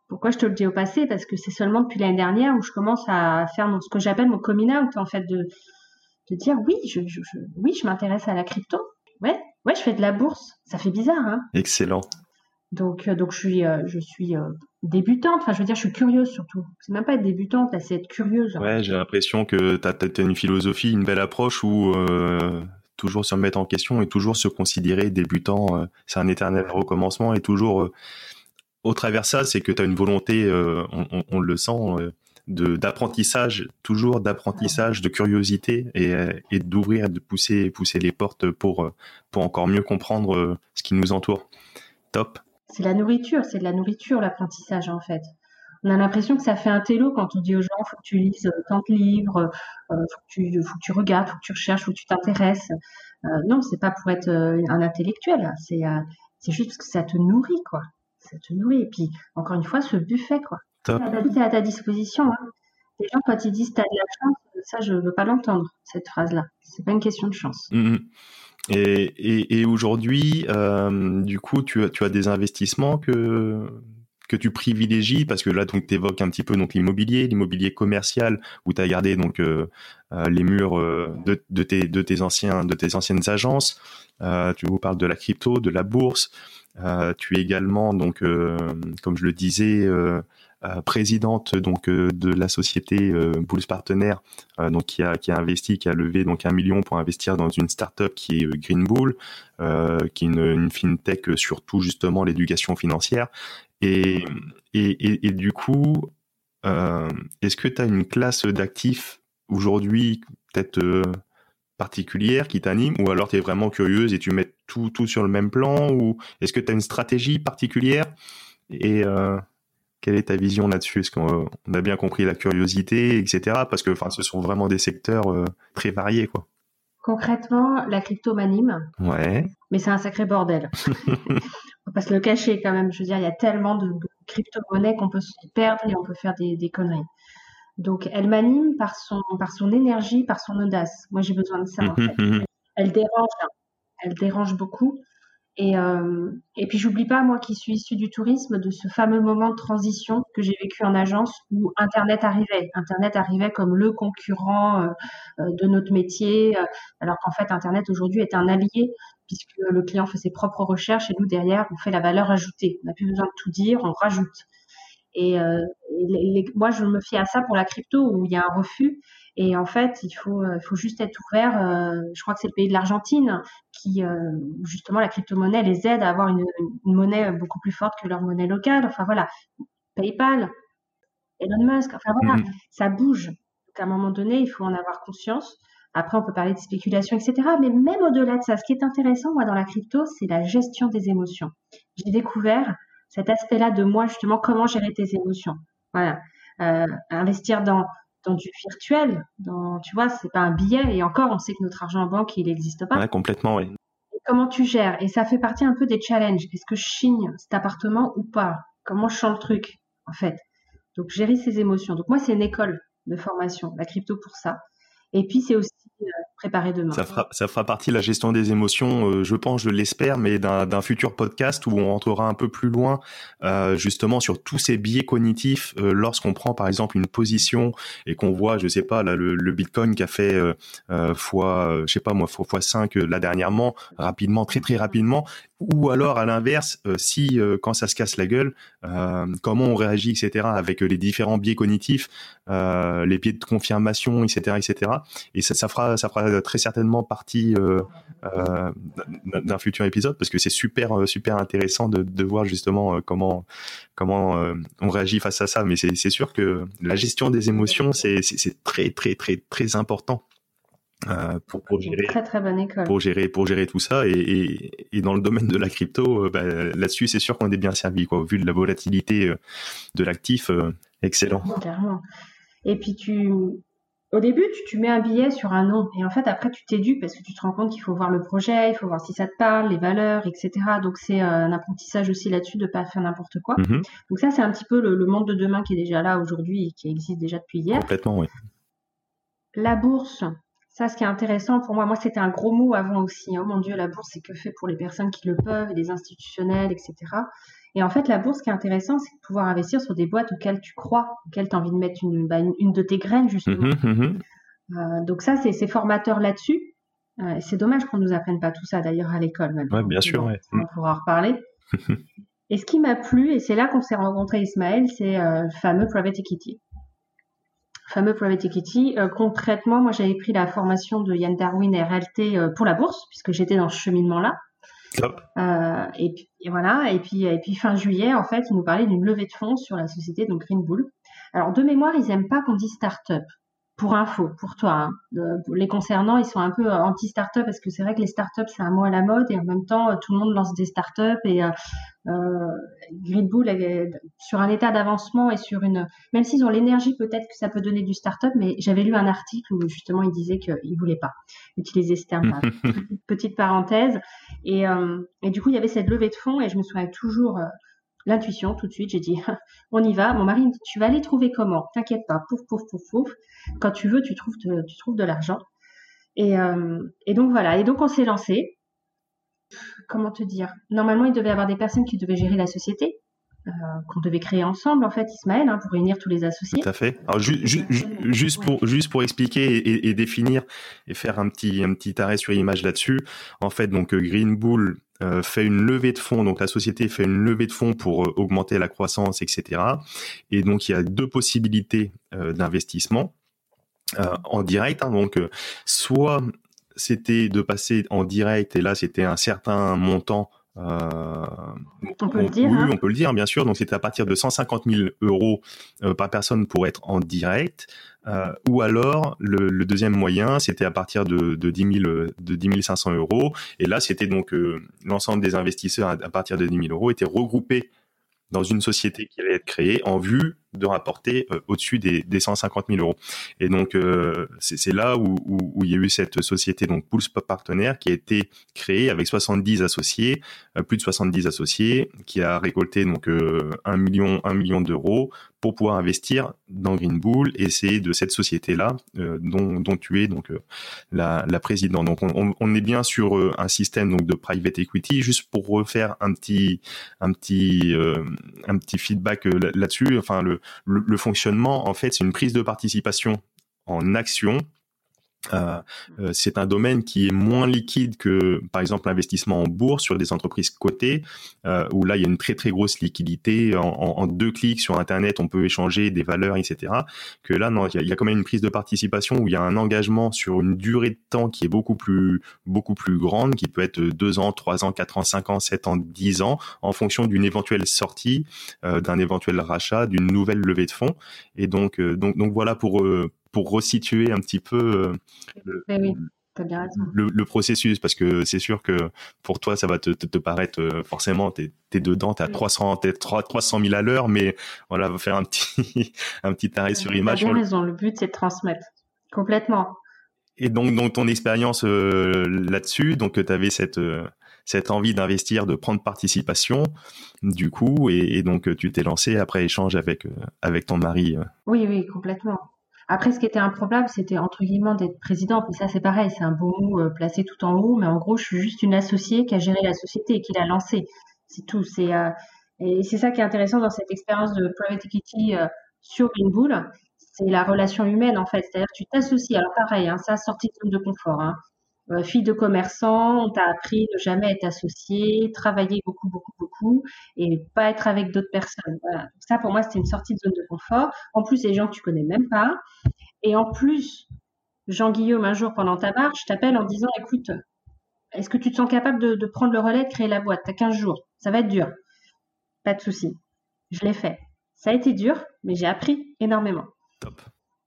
Speaker 1: Pourquoi je te le dis au passé? Parce que c'est seulement depuis l'année dernière où je commence à faire ce que j'appelle mon coming out, en fait, de, de dire oui, je, oui, je m'intéresse à la crypto. Ouais, ouais, je fais de la bourse. Ça fait bizarre, hein
Speaker 2: Excellent.
Speaker 1: Donc, euh, donc je suis, euh, je suis euh, débutante. Enfin, je veux dire, je suis curieuse surtout. C'est même pas être débutante, c'est être curieuse.
Speaker 2: Ouais, j'ai l'impression que tu as, une philosophie, une belle approche où toujours se remettre en question et toujours se considérer débutant, c'est un éternel recommencement et toujours au travers ça, c'est que tu as une volonté, on, le sent, de d'apprentissage, toujours d'apprentissage, de curiosité et, et d'ouvrir, de pousser, pousser les portes pour pour encore mieux comprendre ce qui nous entoure. Top.
Speaker 1: C'est la nourriture, c'est de la nourriture l'apprentissage en fait. On a l'impression que ça fait un télo quand on dit aux gens faut que tu lises tant de livres, euh, faut, que tu, faut que tu regardes, faut que tu recherches, faut que tu t'intéresses. Euh, non, c'est pas pour être euh, un intellectuel, c'est euh, c'est juste parce que ça te nourrit quoi. Ça te nourrit et puis encore une fois ce buffet quoi. Top. Tout est à ta disposition. Hein. Les gens quand ils disent t'as de la chance, ça je veux pas l'entendre cette phrase là. C'est pas une question de chance.
Speaker 2: Mmh et, et, et aujourd'hui, euh, du coup, tu as, tu as des investissements que que tu privilégies parce que là donc évoques un petit peu donc l'immobilier l'immobilier commercial où tu as gardé donc euh, euh, les murs euh, de, de, tes de tes anciens de tes anciennes agences. Euh, tu vous parles de la crypto de la bourse. Tu es également donc comme je le disais euh, présidente donc euh, de la société euh, Bulls Partner, donc qui a qui a investi, qui a levé donc un million pour investir dans une startup qui est Green Bull, qui est une, une fintech surtout justement l'éducation financière. Et, et, et, du coup, est-ce que tu as une classe d'actifs aujourd'hui peut-être particulière qui t'anime ou alors tu es vraiment curieuse et tu mets tout, tout sur le même plan ou est-ce que tu as une stratégie particulière? Et quelle est ta vision là-dessus? Est-ce qu'on a bien compris la curiosité, etc. Parce que enfin, ce sont vraiment des secteurs euh, très variés, quoi.
Speaker 1: Concrètement, la crypto m'anime.
Speaker 2: Ouais.
Speaker 1: Mais c'est un sacré bordel. on va pas se le cacher quand même. Je veux dire, il y a tellement de crypto-monnaies qu'on peut se perdre et on peut faire des, conneries. Donc, elle m'anime par son, par son énergie, par son audace. Moi, j'ai besoin de ça. En fait. Elle dérange, elle dérange beaucoup. Et, euh, et puis j'oublie pas, moi qui suis issue du tourisme, de ce fameux moment de transition que j'ai vécu en agence où Internet arrivait. Internet arrivait comme le concurrent euh, euh, de notre métier, alors qu'en fait Internet aujourd'hui est un allié puisque le client fait ses propres recherches et nous derrière on fait la valeur ajoutée. On n'a plus besoin de tout dire, on rajoute. Et, euh, moi je me fie à ça pour la crypto où il y a un refus et en fait, il faut, euh, faut juste être ouvert. Euh, je crois que c'est le pays de l'Argentine qui, euh, justement, la crypto-monnaie les aide à avoir une, monnaie beaucoup plus forte que leur monnaie locale. Enfin voilà, PayPal, Elon Musk. Enfin voilà, mm-hmm. ça bouge. Donc à un moment donné, il faut en avoir conscience. Après, on peut parler de spéculation, etc. Mais même au-delà de ça, ce qui est intéressant, moi, dans la crypto, c'est la gestion des émotions. J'ai découvert cet aspect-là de moi, justement, comment gérer tes émotions. Voilà. investir dans dans du virtuel, dans, tu vois, c'est pas un billet, et encore, on sait que notre argent en banque, il n'existe pas.
Speaker 2: Ouais, complètement, oui.
Speaker 1: comment tu gères? Et ça fait partie un peu des challenges. Est-ce que je chigne cet appartement ou pas? Comment je change le truc, en fait? Donc, gérer ses émotions. Donc, moi, c'est une école de formation, la crypto pour ça. Et puis, c'est aussi euh, préparer demain.
Speaker 2: Ça fera, ça fera partie de la gestion des émotions, euh, je pense, je l'espère, mais d'un futur podcast où on rentrera un peu plus loin, euh, justement, sur tous ces biais cognitifs lorsqu'on prend, par exemple, une position et qu'on voit, je sais pas, là, le, Bitcoin qui a fait fois, je sais pas moi, fois, fois 5 là dernièrement, rapidement, très très rapidement, ou alors à l'inverse, si quand ça se casse la gueule, comment on réagit, etc., avec les différents biais cognitifs, les biais de confirmation, etc., etc. Et ça, ça fera ça fera très certainement partie euh, euh, d'un futur épisode parce que c'est super, euh, super intéressant de, voir justement comment, comment on réagit face à ça. Mais c'est sûr que la gestion des émotions, c'est très, très, très, très important. pour, pour, gérer
Speaker 1: très très bonne école.
Speaker 2: pour gérer pour gérer tout ça et, et, dans le domaine de la crypto bah, là-dessus c'est sûr qu'on est bien servi quoi vu de la volatilité de l'actif excellent
Speaker 1: et puis tu au début, tu, mets un billet sur un nom et en fait après tu t'éduques parce que tu te rends compte qu'il faut voir le projet, il faut voir si ça te parle, les valeurs, etc. Donc c'est euh, un apprentissage aussi là-dessus de pas faire n'importe quoi. Mhm. Donc ça c'est un petit peu le, monde de demain qui est déjà là aujourd'hui et qui existe déjà depuis hier.
Speaker 2: Complètement, oui.
Speaker 1: La bourse, ça ce qui est intéressant pour moi, moi c'était un gros mot avant aussi. Oh mon Dieu, la bourse c'est que fait pour les personnes qui le peuvent, les institutionnels, etc. Et en fait, la bourse, ce qui est intéressant, c'est de pouvoir investir sur des boîtes auxquelles tu crois, auxquelles tu as envie de mettre une, bah, une, de tes graines, justement. Mhm, mhm. Euh, donc ça, c'est formateur là-dessus. Euh, c'est dommage qu'on ne nous apprenne pas tout ça, d'ailleurs, à l'école.
Speaker 2: Oui, bien sûr. Ouais.
Speaker 1: On pourra en reparler. [laughs] et ce qui m'a plu, et c'est là qu'on s'est rencontré Ismaël, c'est euh, le fameux private equity. fameux private equity. concrètement, moi, j'avais pris la formation de Yann Darwin RLT pour la bourse, puisque j'étais dans ce cheminement-là. Euh, et, puis, voilà. Et puis, fin juillet, en fait, ils nous parlaient d'une levée de fonds sur la société, donc Green Bull. Alors de mémoire, ils aiment pas qu'on dise start-up pour info, pour toi. Hein. les concernant, ils sont un peu anti-startup parce que c'est vrai que les startups, c'est un mot à la mode et en même temps, tout le monde lance des startups et euh, euh, Green Bull est sur un état d'avancement et sur une... Même s'ils ont l'énergie, peut-être que ça peut donner du startup, mais j'avais lu un article où justement ils disaient qu'ils ne voulaient pas utiliser ce terme. [laughs] Petite parenthèse. Et, euh, et, du coup, il y avait cette levée de fonds et je me souviens toujours... Euh, l'intuition tout de suite. J'ai dit, [laughs] on y va. Mon mari me dit, tu vas aller trouver comment? T'inquiète pas, pouf, pouf, pouf, pouf. Quand tu veux, tu trouves de, tu trouves de l'argent. Et, euh, et, donc voilà. Et donc on s'est lancé. Comment te dire? Normalement, il devait y avoir des personnes qui devaient gérer la société. Euh, qu'on devait créer ensemble, en fait, Ismaël, hein, pour réunir tous les associés.
Speaker 2: Tout à fait. Alors, juste, pour, juste pour expliquer et, et, définir et faire un petit, un petit arrêt sur image là-dessus, en fait, donc Green Bull euh, fait une levée de fonds, donc la société fait une levée de fonds pour euh, augmenter la croissance, etc. Et donc il y a deux possibilités euh, d'investissement en direct. Hein, donc soit c'était de passer en direct et là c'était un certain montant
Speaker 1: euh, on peut le dire. Oui,
Speaker 2: hein. on peut le dire, bien sûr. Donc, c'était à partir de 150 000 euros euh, par personne pour être en direct. Euh, ou alors, le, deuxième moyen, c'était à partir de, de, 10 000, de 10 500 euros. Et là, c'était donc l'ensemble des investisseurs à, partir de 10 000 euros étaient regroupés dans une société qui allait être créée en vue de rapporter au-dessus des, des 150 000 euros. Et donc c'est là où, où, il y a eu cette société donc Pulse Partenaire qui a été créée avec 70 associés, plus de 70 associés, qui a récolté donc un million un million d'euros pour pouvoir investir dans Green Bull et c'est de cette société là dont, tu es donc la, la présidente. Donc on, est bien sur un système donc de private equity. Juste pour refaire un petit un petit un petit feedback là-dessus. Enfin le, le fonctionnement en fait c'est une prise de participation en action euh, euh, c'est un domaine qui est moins liquide que, par exemple, l'investissement en bourse sur des entreprises cotées, euh, où là, il y a une très très grosse liquidité. En, deux clics sur Internet, on peut échanger des valeurs, etc. Que là, non, il y, a, quand même une prise de participation où il y a un engagement sur une durée de temps qui est beaucoup plus beaucoup plus grande, qui peut être deux ans, trois ans, quatre ans, cinq ans, sept ans, dix ans, en fonction d'une éventuelle sortie, d'un éventuel rachat, d'une nouvelle levée de fonds. Et donc, donc, donc voilà pour pour resituer un petit peu
Speaker 1: euh, le,
Speaker 2: processus, parce que c'est sûr que pour toi, ça va te, te, paraître euh, forcément, tu es, dedans, tu as 300, 300 000 à l'heure, mais voilà, va faire un petit, [laughs] un petit arrêt sur image.
Speaker 1: Tu as raison, le but c'est de transmettre complètement.
Speaker 2: Et donc, donc ton expérience euh, là-dessus, donc tu avais cette, cette envie d'investir, de prendre participation, du coup, et, et donc tu t'es lancé après échange avec, avec ton mari.
Speaker 1: Oui, oui, complètement. Après, ce qui était improbable, c'était entre guillemets d'être président. Puis ça, c'est pareil, c'est un beau mot euh, placé tout en haut, mais en gros, je suis juste une associée qui a géré la société et qui l'a lancée. C'est tout. C'est euh, et c'est ça qui est intéressant dans cette expérience de private equity euh, sur une boule, c'est la relation humaine en fait. C'est-à-dire tu t'associes. Alors pareil, hein, ça sorti de de confort. Hein. Euh, fille de commerçant, on t'a appris de jamais être associé, travailler beaucoup, beaucoup, beaucoup et pas être avec d'autres personnes. Voilà. Ça, pour moi, c'était une sortie de zone de confort. En plus, les gens que tu connais même pas. Et en plus, Jean-Guillaume, un jour pendant ta marche, t'appelle en disant, écoute, est-ce que tu te sens capable de, prendre le relais, de créer la boîte? T'as 15 jours. Ça va être dur. Pas de souci. Je l'ai fait. Ça a été dur, mais j'ai appris énormément. Top.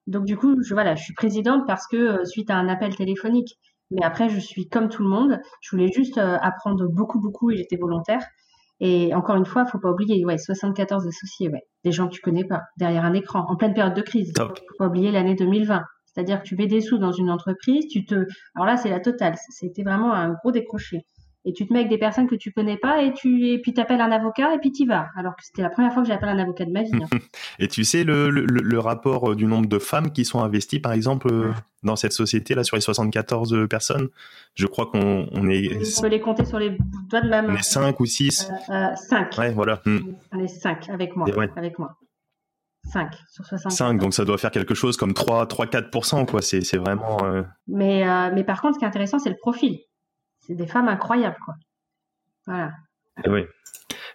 Speaker 1: Donc du coup, je, voilà, je suis présidente parce que euh, suite à un appel téléphonique, mais après, je suis comme tout le monde. Je voulais juste euh, apprendre beaucoup, beaucoup et j'étais volontaire. Et encore une fois, faut pas oublier, ouais, 74 associés, ouais, des gens que tu connais pas, derrière un écran, en pleine période de crise. Top. Faut pas oublier l'année 2020. C'est-à-dire que tu mets des sous dans une entreprise, tu te, alors là, c'est la totale. C'était vraiment un gros décroché et tu te mets avec des personnes que tu connais pas et tu et puis t'appelles un avocat et puis y vas alors que c'était la première fois que j'appelle un avocat de ma vie. Hein. [laughs]
Speaker 2: et tu sais le, le, rapport euh, du nombre de femmes qui sont investies par exemple euh, dans cette société là sur les 74 euh, personnes? Je crois qu'on on est.
Speaker 1: On peut les compter sur les doigts de ma main.
Speaker 2: On est 5 ou 6
Speaker 1: euh, 5.
Speaker 2: Ouais voilà. Hmm.
Speaker 1: On est 5 avec moi. Avec moi. 5 sur 60.
Speaker 2: 5, donc ça doit faire quelque chose comme 3-4%, quoi. C'est vraiment.
Speaker 1: Mais, mais par contre, ce qui est intéressant, c'est le profil c'est des femmes incroyables, quoi. Voilà.
Speaker 2: Eh oui.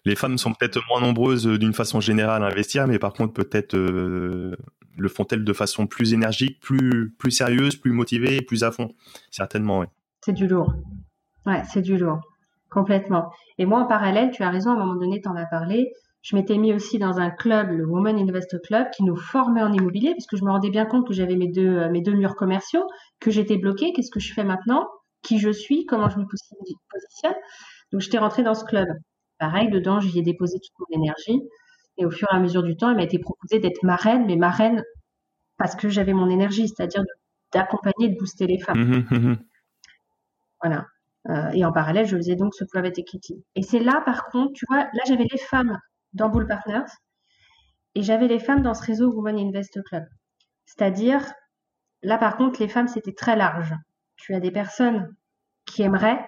Speaker 2: Les femmes sont peut-être moins nombreuses euh, d'une façon générale à investir, mais par contre, peut-être euh, le font-elles de façon plus énergique, plus, plus sérieuse, plus motivée, plus à fond? Certainement, oui.
Speaker 1: C'est du lourd. Ouais, c'est du lourd. Complètement. Et moi, en parallèle, tu as raison, à un moment donné, tu en as parlé, je m'étais mis aussi dans un club, le Women Investor Club, qui nous formait en immobilier, parce que je me rendais bien compte que j'avais mes deux, euh, mes deux murs commerciaux, que j'étais bloquée. Qu'est-ce que je fais maintenant? Qui je suis, comment je me positionne. Donc, j'étais rentrée dans ce club. Pareil, dedans, j'y ai déposé toute mon énergie. Et au fur et à mesure du temps, il m'a été proposé d'être marraine, mais marraine parce que j'avais mon énergie, c'est-à-dire d'accompagner, de booster les femmes. Mmh mmh voilà. Euh, et en parallèle, je faisais donc ce private equity. Et c'est là, par contre, tu vois, là, j'avais les femmes dans Bull Partners et j'avais les femmes dans ce réseau Women Invest Club. C'est-à-dire, là, par contre, les femmes, c'était très large tu as des personnes qui aimeraient,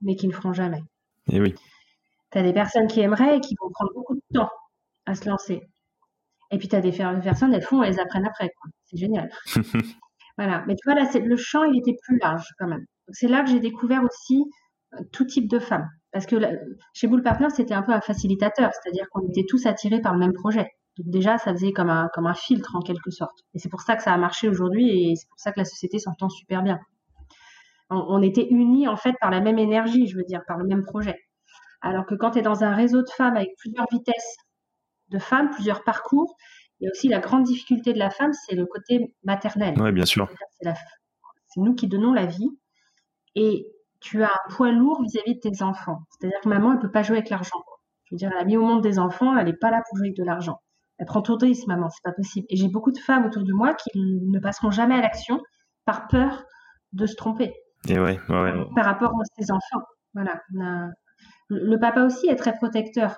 Speaker 1: mais qui ne feront jamais.
Speaker 2: Et eh oui.
Speaker 1: Tu as des personnes qui aimeraient et qui vont prendre beaucoup de temps à se lancer. Et puis tu as des personnes, elles font, elles apprennent après. C'est génial. [laughs] voilà. Mais tu vois, là, le champ, il était plus large quand même. C'est là que j'ai découvert aussi euh, tout type de femmes. Parce que chez Bull Partners, c'était un peu un facilitateur, c'est-à-dire qu'on était tous attirés par le même projet. Donc déjà, ça faisait comme un, comme un filtre en quelque sorte. Et c'est pour ça que ça a marché aujourd'hui et c'est pour ça que la société s'entend super bien on, était unis en fait par la même énergie, je veux dire, par le même projet. Alors que quand tu es dans un réseau de femmes avec plusieurs vitesses de femmes, plusieurs parcours, et aussi la grande difficulté de la femme, c'est le côté maternel.
Speaker 2: Oui, bien sûr.
Speaker 1: C'est nous qui donnons la vie. Et tu as un poids lourd vis-à-vis de tes enfants. C'est-à-dire que maman, elle peut pas jouer avec l'argent. Je veux dire, elle a mis au monde des enfants, elle n'est pas là pour jouer avec de l'argent. elle prend trop de risques, maman, c'est pas possible. Et j'ai beaucoup de femmes autour de moi qui ne passeront jamais à l'action par peur de se tromper.
Speaker 2: Et ouais, ouais,
Speaker 1: Par rapport à ses enfants. Voilà. Le papa aussi est très protecteur.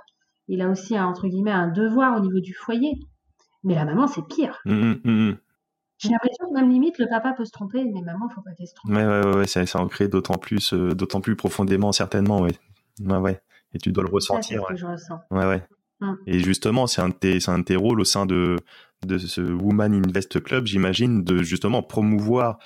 Speaker 1: Il a aussi, entre guillemets, un devoir au niveau du foyer. Mais la maman, c'est pire.
Speaker 2: Mmh, mmh, mmh,
Speaker 1: j'ai l'impression que même limite, le papa peut se tromper, mais maman, faut pas qu'elle se trompe.
Speaker 2: Ouais, ouais, ouais, ça, ça ancré d'autant plus, euh, d'autant plus profondément, certainement, ouais. Ouais, ouais. Et tu dois le ressentir.
Speaker 1: Ce que je ressens.
Speaker 2: Ouais, ouais. Et justement, c'est un, de tes, un de tes rôles au sein de, de ce Woman Invest Club, j'imagine, de justement promouvoir,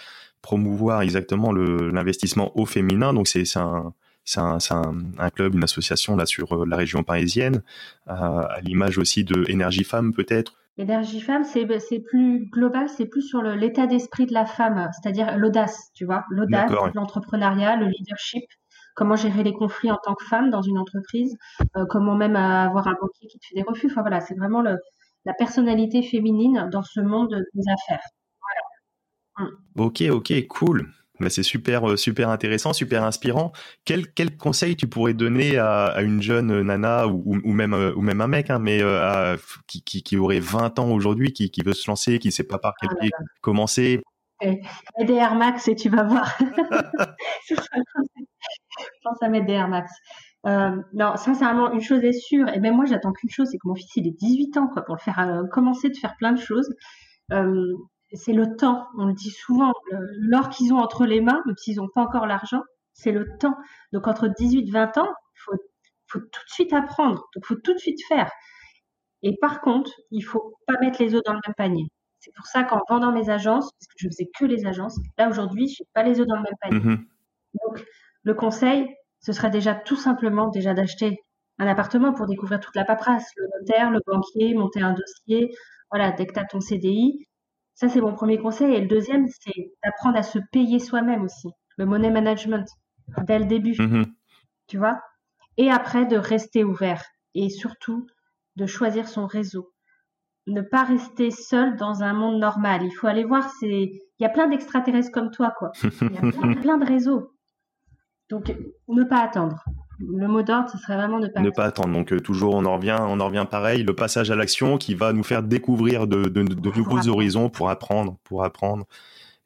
Speaker 2: promouvoir exactement l'investissement au féminin. Donc, c'est un, un, un, un, club, une association là sur euh, la région parisienne, à l'image aussi de Énergie Femmes peut-être.
Speaker 1: Énergie femme, bah, c'est plus global, c'est plus sur l'état d'esprit de la femme, c'est-à-dire l'audace, tu vois, l'audace, l'entrepreneuriat, le leadership, comment gérer les conflits en tant que femme dans une entreprise, euh, comment même avoir un banquier qui te fait des refus. Enfin voilà, c'est vraiment le, la personnalité féminine dans ce monde des affaires.
Speaker 2: Voilà. Ok, ok, cool. Bah, c'est super, euh, super intéressant, super inspirant. Quel, quel conseil tu pourrais donner à, à une jeune nana ou, ou, même, euh, ou même un mec, hein, mais euh, à, qui, qui, qui, aurait 20 ans aujourd'hui, qui, qui veut se lancer, qui ne sait pas par quel ah pied commencer?
Speaker 1: Aide Air Max et tu vas voir. [laughs] Je pense à mettre des Air Max. Euh, non, sincèrement, une chose est sûre, et ben moi j'attends qu'une chose, c'est que mon fils il est 18 ans quoi, pour le faire commencer de faire plein de choses. Euh, c'est le temps. On le dit souvent, l'or qu'ils ont entre les mains, même s'ils n'ont pas encore l'argent, c'est le temps. Donc entre 18 et 20 ans, il faut, faut, tout de suite apprendre, il faut tout de suite faire. Et par contre, il faut pas mettre les œufs dans le même panier. C'est pour ça qu'en vendant mes agences, parce que je faisais que les agences, là aujourd'hui, je n'ai pas les œufs dans le même panier. Mm-hmm. Donc le conseil, ce serait déjà tout simplement déjà d'acheter un appartement pour découvrir toute la paperasse, le notaire, le banquier, monter un dossier. Voilà, dès que tu as ton CDI, ça, c'est mon premier conseil. Et le deuxième, c'est d'apprendre à se payer soi-même aussi. Le money management, dès le début. Mm-hmm. Tu vois Et après, de rester ouvert. Et surtout, de choisir son réseau. Ne pas rester seul dans un monde normal. Il faut aller voir, c'est... il y a plein d'extraterrestres comme toi, quoi. Il y a plein, [laughs] plein de réseaux. Donc, ne pas attendre le mot d'ordre, ce serait vraiment ne pas,
Speaker 2: ne pas attendre. Donc euh, toujours, on en revient, on en revient pareil, le passage à l'action qui va nous faire découvrir de, de, de nouveaux horizons pour apprendre, pour apprendre.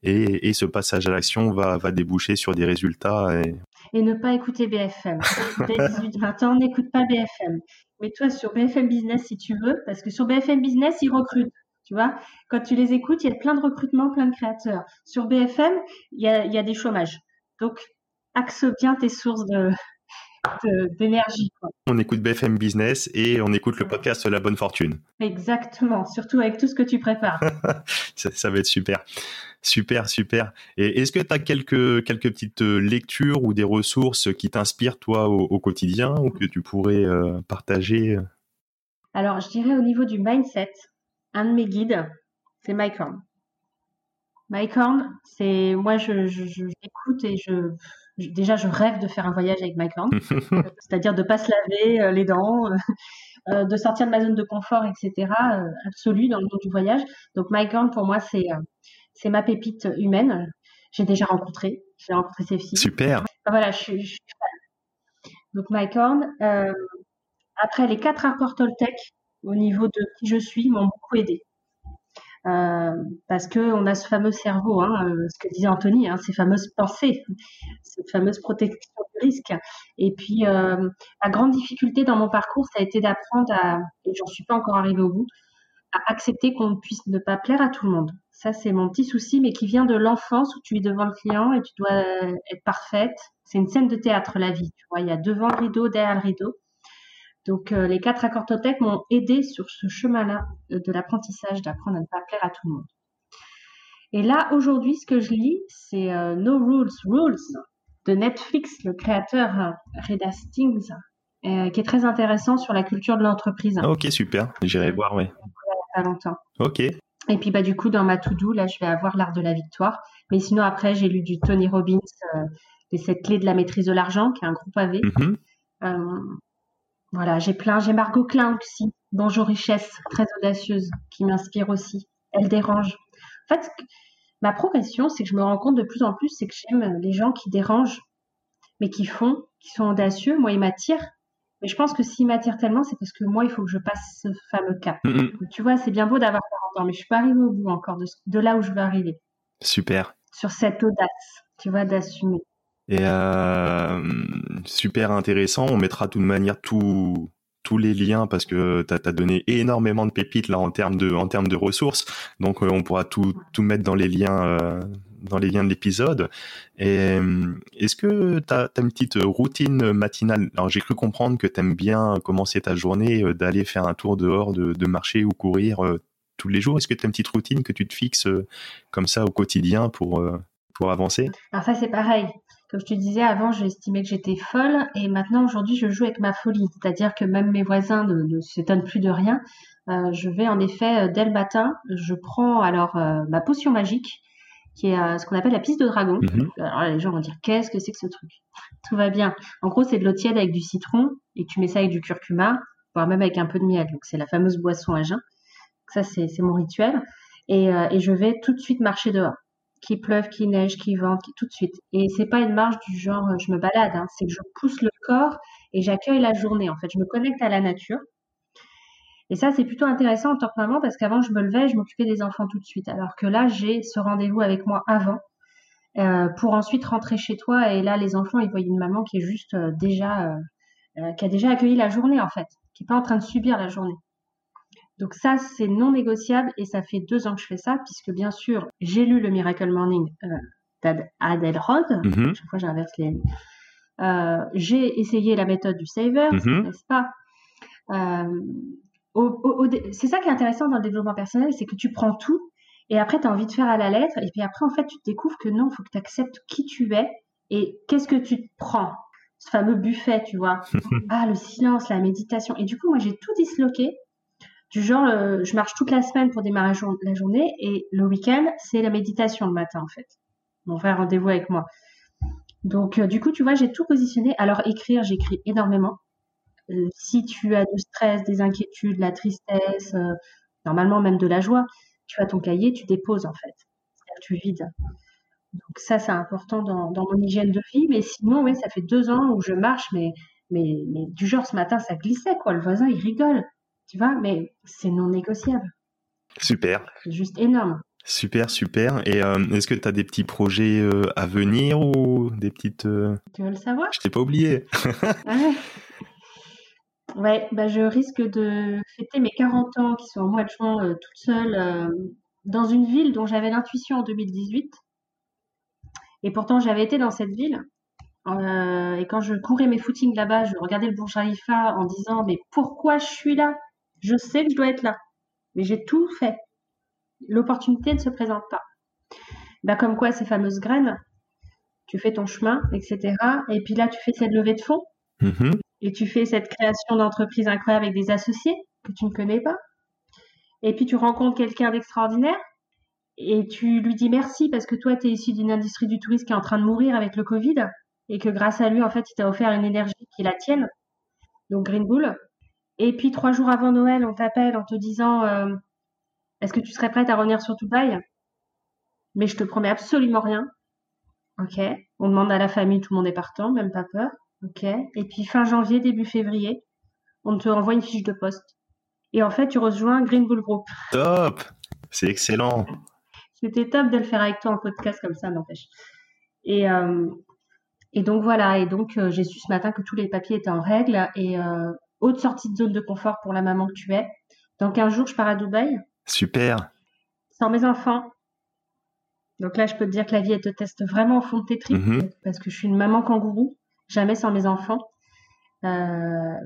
Speaker 2: Et, et ce passage à l'action va, va déboucher sur des résultats. Et...
Speaker 1: et ne pas écouter BFM. Dès 18-20 ans, n'écoute pas BFM. Mets-toi sur BFM Business si tu veux, parce que sur BFM Business, ils recrutent. Tu vois, quand tu les écoutes, il y a plein de recrutements, plein de créateurs. Sur BFM, il y a, il y a des chômages. Donc, axe bien tes sources de, d'énergie.
Speaker 2: On écoute BFM Business et on écoute le podcast La Bonne Fortune.
Speaker 1: Exactement, surtout avec tout ce que tu prépares. [laughs]
Speaker 2: ça, va être super. Super, super. Et est-ce que tu as quelques, quelques petites euh, lectures ou des ressources qui t'inspirent, toi, au, quotidien ou que tu pourrais euh, partager
Speaker 1: Alors, je dirais au niveau du mindset, un de mes guides, c'est Mike Horn. Mike Horn, c'est moi, je, je, je l'écoute et je, déjà, je rêve de faire un voyage avec Mike [laughs] c'est-à-dire de pas se laver euh, les dents, euh, [laughs] euh, de sortir de ma zone de confort, etc. absolu dans le monde du voyage. Donc Mike pour moi, c'est c'est ma pépite humaine. J'ai déjà rencontré, j'ai rencontré ses filles.
Speaker 2: Super.
Speaker 1: Voilà, je suis, je Donc Mike Horn. après, les quatre rapports Toltec, au niveau de qui je suis, m'ont beaucoup aidé. Euh, parce que on a ce fameux cerveau, hein, euh, ce que disait Anthony, hein, ces fameuses pensées, cette fameuse protection du risque. Et puis, euh, la grande difficulté dans mon parcours, ça a été d'apprendre à, et j'en suis pas encore arrivée au bout, à accepter qu'on puisse ne pas plaire à tout le monde. Ça, c'est mon petit souci, mais qui vient de l'enfance où tu es devant le client et tu dois être parfaite. C'est une scène de théâtre, la vie. Tu vois, il y a devant le rideau, derrière le rideau. Donc, euh, les quatre accords Totec m'ont aidé sur ce chemin-là euh, de l'apprentissage, d'apprendre à ne pas plaire à tout le monde. Et là, aujourd'hui, ce que je lis, c'est euh, No Rules, Rules de Netflix, le créateur Red Hastings, qui est très intéressant sur la culture de l'entreprise.
Speaker 2: Ok, super. J'irai voir, oui.
Speaker 1: Pas longtemps.
Speaker 2: Ok.
Speaker 1: Et puis, bah, du coup, dans ma to-do, là, je vais avoir l'art de la victoire. Mais sinon, après, j'ai lu du Tony Robbins, et cette clé de la maîtrise de l'argent, qui est un groupe AV. Mm voilà, j'ai plein. J'ai Margot Klein aussi, Bonjour Richesse, très audacieuse, qui m'inspire aussi. Elle dérange. En fait, ma progression, c'est que je me rends compte de plus en plus, c'est que j'aime les gens qui dérangent, mais qui font, qui sont audacieux. Moi, ils m'attirent. Mais je pense que s'il m'attire tellement, c'est parce que moi, il faut que je passe ce fameux cap. Tu vois, c'est bien beau d'avoir 40 ans, mais je suis pas arrivée au bout encore de, de là où je veux arriver.
Speaker 2: Super.
Speaker 1: Sur cette audace, tu vois, d'assumer.
Speaker 2: Et euh, super intéressant. On mettra de toute manière tous les liens parce que tu as, donné énormément de pépites là en termes de, en termes de ressources. Donc euh, on pourra tout, tout mettre dans les liens, euh, dans les liens de l'épisode. Est-ce que tu as, une petite routine matinale? Alors j'ai cru comprendre que tu aimes bien commencer ta journée, d'aller faire un tour dehors, de, de marcher ou courir tous les jours. Est-ce que tu as une petite routine que tu te fixes comme ça au quotidien pour, pour avancer?
Speaker 1: Alors ça c'est pareil. Comme je te disais avant, j'estimais que j'étais folle et maintenant aujourd'hui je joue avec ma folie. C'est-à-dire que même mes voisins ne, s'étonnent plus de rien. Euh, je vais en effet euh, dès le matin, je prends alors euh, ma potion magique qui est ce qu'on appelle la piste de dragon.
Speaker 2: Mhm.
Speaker 1: Alors les gens vont dire qu'est-ce que c'est que ce truc? [laughs] Tout va bien. En gros c'est de l'eau tiède avec du citron et tu mets ça avec du curcuma, voire même avec un peu de miel. Donc c'est la fameuse boisson à jeun. Ça c'est mon rituel. Et, et je vais tout de suite marcher dehors qu'il pleuve, qu'il neige, qu'il vente, tout de suite. Et c'est pas une marche du genre euh, je me balade, hein. c'est que je pousse le corps et j'accueille la journée. En fait, je me connecte à la nature. Et ça, c'est plutôt intéressant en tant que maman parce qu'avant, je me levais, je m'occupais des enfants tout de suite. Alors que là, j'ai ce rendez-vous avec moi avant euh, pour ensuite rentrer chez toi. Et là, les enfants, ils voient une maman qui est juste euh, déjà, qui a déjà accueilli la journée en fait, qui est pas en train de subir la journée. Donc ça, c'est non négociable et ça fait deux ans que je fais ça, puisque bien sûr, j'ai lu le Miracle Morning euh, d'Adèle Rod.
Speaker 2: Mhm.
Speaker 1: Chaque fois, j'inverse les... Euh, j'ai essayé la méthode du saver,
Speaker 2: Mhm.
Speaker 1: n'est-ce pas? Euh, C'est ça qui est intéressant dans le développement personnel, c'est que tu prends tout et après, tu as envie de faire à la lettre. Et puis après, en fait, tu te découvres que non, il faut que tu acceptes qui tu es et qu'est-ce que tu te prends? Ce fameux buffet, tu vois. [laughs] ah, le silence, la méditation. Et du coup, moi, j'ai tout disloqué du genre, euh, je marche toute la semaine pour démarrer la journée et le week-end, c'est la méditation le matin en fait. Mon vrai rendez-vous avec moi. Donc, euh, du coup, tu vois, j'ai tout positionné. Alors, écrire, j'écris énormément. Euh, si tu as du stress, des inquiétudes, la tristesse, normalement même de la joie, tu as ton cahier, tu déposes en fait. Tu vides. Donc ça, c'est important dans, dans mon hygiène de vie. Mais sinon, oui, ça fait deux ans où je marche, mais, mais, mais du genre ce matin, ça glissait quoi. Le voisin, il rigole. Tu vois, mais c'est non négociable.
Speaker 2: Super.
Speaker 1: C'est juste énorme.
Speaker 2: Super, super. Et euh, est-ce que tu as des petits projets euh, à venir ou des petites... euh,
Speaker 1: Tu veux le savoir?
Speaker 2: Je t'ai pas oublié. [laughs]
Speaker 1: Ouais. Ouais, bah je risque de fêter mes 40 ans qui sont au mois de juin toute seule dans une ville dont j'avais l'intuition en 2018. Et pourtant, j'avais été dans cette ville. Et quand je courais mes footings là-bas, je regardais le Burj Khalifa en disant mais pourquoi je suis là? Je sais que je dois être là, mais j'ai tout fait. L'opportunité ne se présente pas. Bah comme quoi ces fameuses graines, tu fais ton chemin, etc. Et puis là, tu fais cette levée de fonds
Speaker 2: Mhm.
Speaker 1: et tu fais cette création d'entreprise incroyable avec des associés que tu ne connais pas. Et puis tu rencontres quelqu'un d'extraordinaire et tu lui dis merci parce que toi, tu es issu d'une industrie du tourisme qui est en train de mourir avec le Covid et que grâce à lui, en fait, il t'a offert une énergie qui est la tienne, donc Green Bull. Et puis trois jours avant Noël, on t'appelle en te disant euh, est-ce que tu serais prête à revenir sur Dubaï? Mais je te promets absolument rien. Ok. On demande à la famille, tout le monde est partant, même pas peur. Ok. Et puis fin janvier, début février, on te envoie une fiche de poste. Et en fait, tu rejoins Green Bull Group.
Speaker 2: Top C'est excellent.
Speaker 1: C'était top de le faire avec toi en podcast comme ça, n'empêche. Et, euh, et donc voilà. Et donc euh, j'ai su ce matin que tous les papiers étaient en règle. Et euh, haute sortie de zone de confort pour la maman que tu es. Dans 15 jours, je pars à Dubaï
Speaker 2: Super.
Speaker 1: sans mes enfants. Donc là, je peux te dire que la vie, elle te teste vraiment au fond de tes tripes
Speaker 2: Mhm.
Speaker 1: parce que je suis une maman kangourou, jamais sans mes enfants. Euh,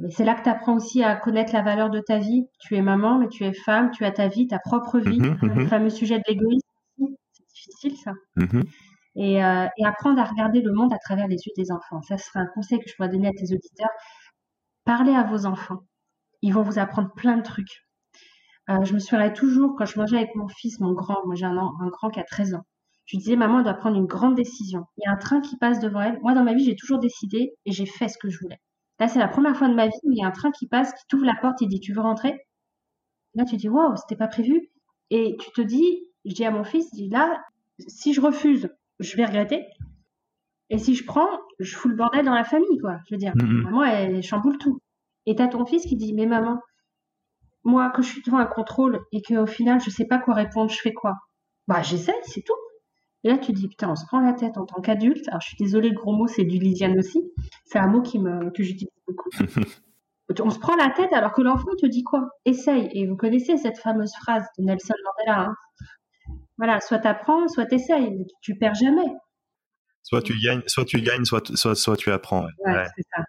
Speaker 1: mais c'est là que tu apprends aussi à connaître la valeur de ta vie. Tu es maman, mais tu es femme, tu as ta vie, ta propre vie.
Speaker 2: Mhm,
Speaker 1: Le
Speaker 2: mhm,
Speaker 1: fameux sujet de l'égoïsme, aussi, c'est difficile ça. Et, euh, et apprendre à regarder le monde à travers les yeux des enfants. Ça serait un conseil que je pourrais donner à tes auditeurs. Parlez à vos enfants. Ils vont vous apprendre plein de trucs. Euh, je me souviendrai toujours quand je mangeais avec mon fils, mon grand, moi j'ai un, un grand qui a 13 ans. Je lui disais, maman, elle doit prendre une grande décision. Il y a un train qui passe devant elle. Moi, dans ma vie, j'ai toujours décidé et j'ai fait ce que je voulais. Là, c'est la première fois de ma vie où il y a un train qui passe, qui t'ouvre la porte et dit, tu veux rentrer? Là, tu dis, waouh, c'était pas prévu. Et tu te dis, je dis à mon fils, là, si je refuse, je vais regretter. Et si je prends, je fous le bordel dans la famille, quoi. Je veux dire,
Speaker 2: Mhm.
Speaker 1: maman, elle chamboule tout. Et t'as ton fils qui dit, mais maman, moi, quand je suis devant un contrôle et qu'au final, je sais pas quoi répondre, je fais quoi? Bah, j'essaye, c'est tout. Et là, tu dis, putain, on se prend la tête en tant qu'adulte. Alors, je suis désolée, le gros mot, c'est du Lisiane aussi. C'est un mot qui me, que j'utilise beaucoup. [laughs] on se prend la tête alors que l'enfant te dit quoi? Essaye. Et vous connaissez cette fameuse phrase de Nelson Mandela. Hein voilà, soit tu apprends, soit tu essayes. Tu perds jamais.
Speaker 2: Soit tu gagnes, soit tu gagnes, soit, soit, soit tu apprends.
Speaker 1: Ouais, c'est ça.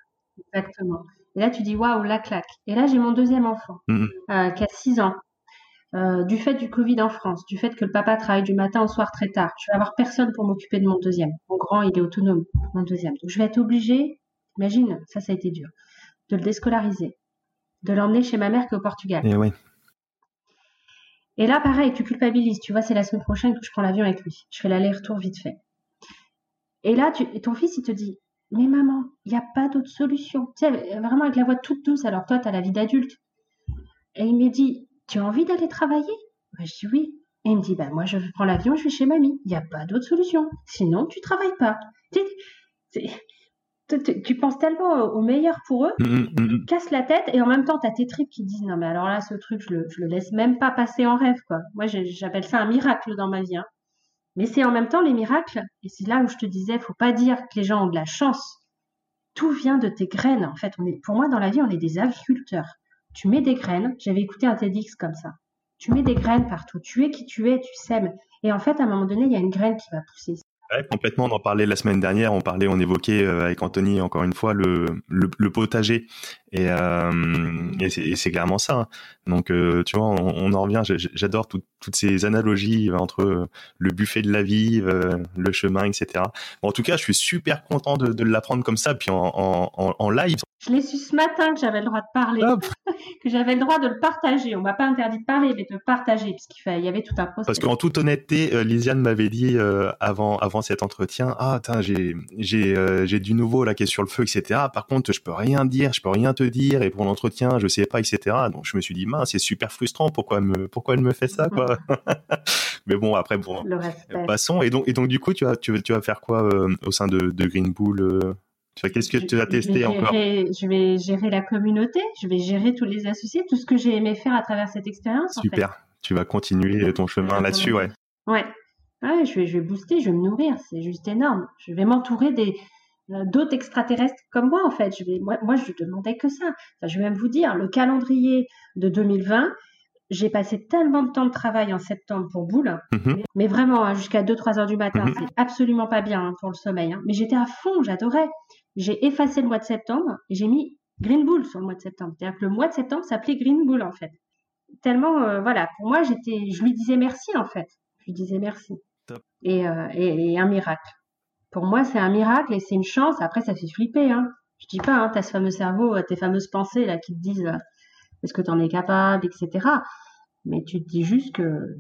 Speaker 1: Exactement. Et là, tu dis waouh, la claque. Et là, j'ai mon deuxième enfant mmh euh, qui a 6 ans. Euh, du fait du Covid en France, du fait que le papa travaille du matin au soir très tard, je vais avoir personne pour m'occuper de mon deuxième. Mon grand, il est autonome, mon deuxième. Donc, je vais être obligée, imagine, ça, ça a été dur, de le déscolariser, de l'emmener chez ma mère qui est au Portugal.
Speaker 2: Et, eh oui.
Speaker 1: Et là, pareil, tu culpabilises. Tu vois, c'est la semaine prochaine que je prends l'avion avec lui. Je fais l'aller-retour vite fait. Et là, tu, ton fils, il te dit, mais maman, il n'y a pas d'autre solution. Tu sais, vraiment avec la voix toute douce. Alors toi, tu as la vie d'adulte. Et il me dit, tu as envie d'aller travailler? Je dis oui. Et il me dit, bah, moi, je prends l'avion, je vais chez mamie. Il n'y a pas d'autre solution. Sinon, tu travailles pas. Tu, penses tellement au meilleur pour eux, mmh, mmh, mmh, tu casses la tête et en même temps, tu as tes tripes qui disent, non, mais alors là, ce truc, je le, le laisse même pas passer en rêve, quoi. Moi, j'appelle ça un miracle dans ma vie. Hein. Mais c'est en même temps les miracles, et c'est là où je te disais, faut pas dire que les gens ont de la chance. Tout vient de tes graines. En fait, on est, pour moi, dans la vie, on est des agriculteurs. Tu mets des graines. J'avais écouté un TEDx comme ça. Tu mets des graines partout. Tu es qui tu es, tu sèmes. Et en fait, à un moment donné, il y a une graine qui va pousser.
Speaker 2: Ouais, complètement, on en parlait la semaine dernière, on parlait, on évoquait euh, avec Anthony encore une fois le, le, potager et, euh, et c'est clairement ça. Hein. Donc euh, tu vois, on, en revient. J'adore toutes ces analogies entre le buffet de la vie, le chemin, etc. en tout cas, je suis super content de, l'apprendre comme ça, puis en live.
Speaker 1: Je l'ai su ce matin que j'avais le droit de parler, [laughs] que j'avais le droit de le partager. On m'a pas interdit de parler, mais de partager, puisqu'il y avait tout un processus.
Speaker 2: Parce qu'en toute honnêteté, Lisiane m'avait dit avant avant cet entretien, ah, j'ai j'ai euh, j'ai du nouveau là qui est sur le feu, etc. Par contre, je peux rien dire, je peux rien te dire, et pour l'entretien, je sais pas, etc. Donc je me suis dit, mince, c'est super frustrant. Pourquoi elle me pourquoi elle me fait ça, quoi? [laughs] Mais bon, après, bon, passons. Et donc et donc du coup, tu vas tu, tu vas faire quoi euh, au sein de, de Green Bull euh? Qu'est-ce que tu as testé encore
Speaker 1: Je vais gérer la communauté, je vais gérer tous les associés, tout ce que j'ai aimé faire à travers cette expérience.
Speaker 2: Super. Tu vas continuer ton chemin là-dessus, ouais.
Speaker 1: Ouais, je vais, je vais booster, je vais me nourrir, c'est juste énorme. Je vais m'entourer des euh, d'autres extraterrestres comme moi en fait. Je vais, moi, moi, je demandais que ça. je vais même vous dire, le calendrier de 2020, j'ai passé tellement de temps de travail en septembre pour Boule, mhm. mais, vraiment hein, jusqu'à 2-3 heures du matin, mhm. c'est absolument pas bien hein, pour le sommeil. Hein. Mais j'étais à fond, j'adorais. J'ai effacé le mois de septembre et j'ai mis Green Bull sur le mois de septembre. C'est-à-dire que le mois de septembre s'appelait Green Bull en fait. Tellement, euh, voilà, pour moi, j'étais, je lui disais merci en fait. Je lui disais merci. Euh, et, un miracle. Pour moi, c'est un miracle et c'est une chance. Après, ça fait flipper. Hein. Je dis pas, hein, tu as ce fameux cerveau, euh, tes fameuses pensées là qui te disent euh, est-ce que tu en es capable, etc. Mais tu te dis juste que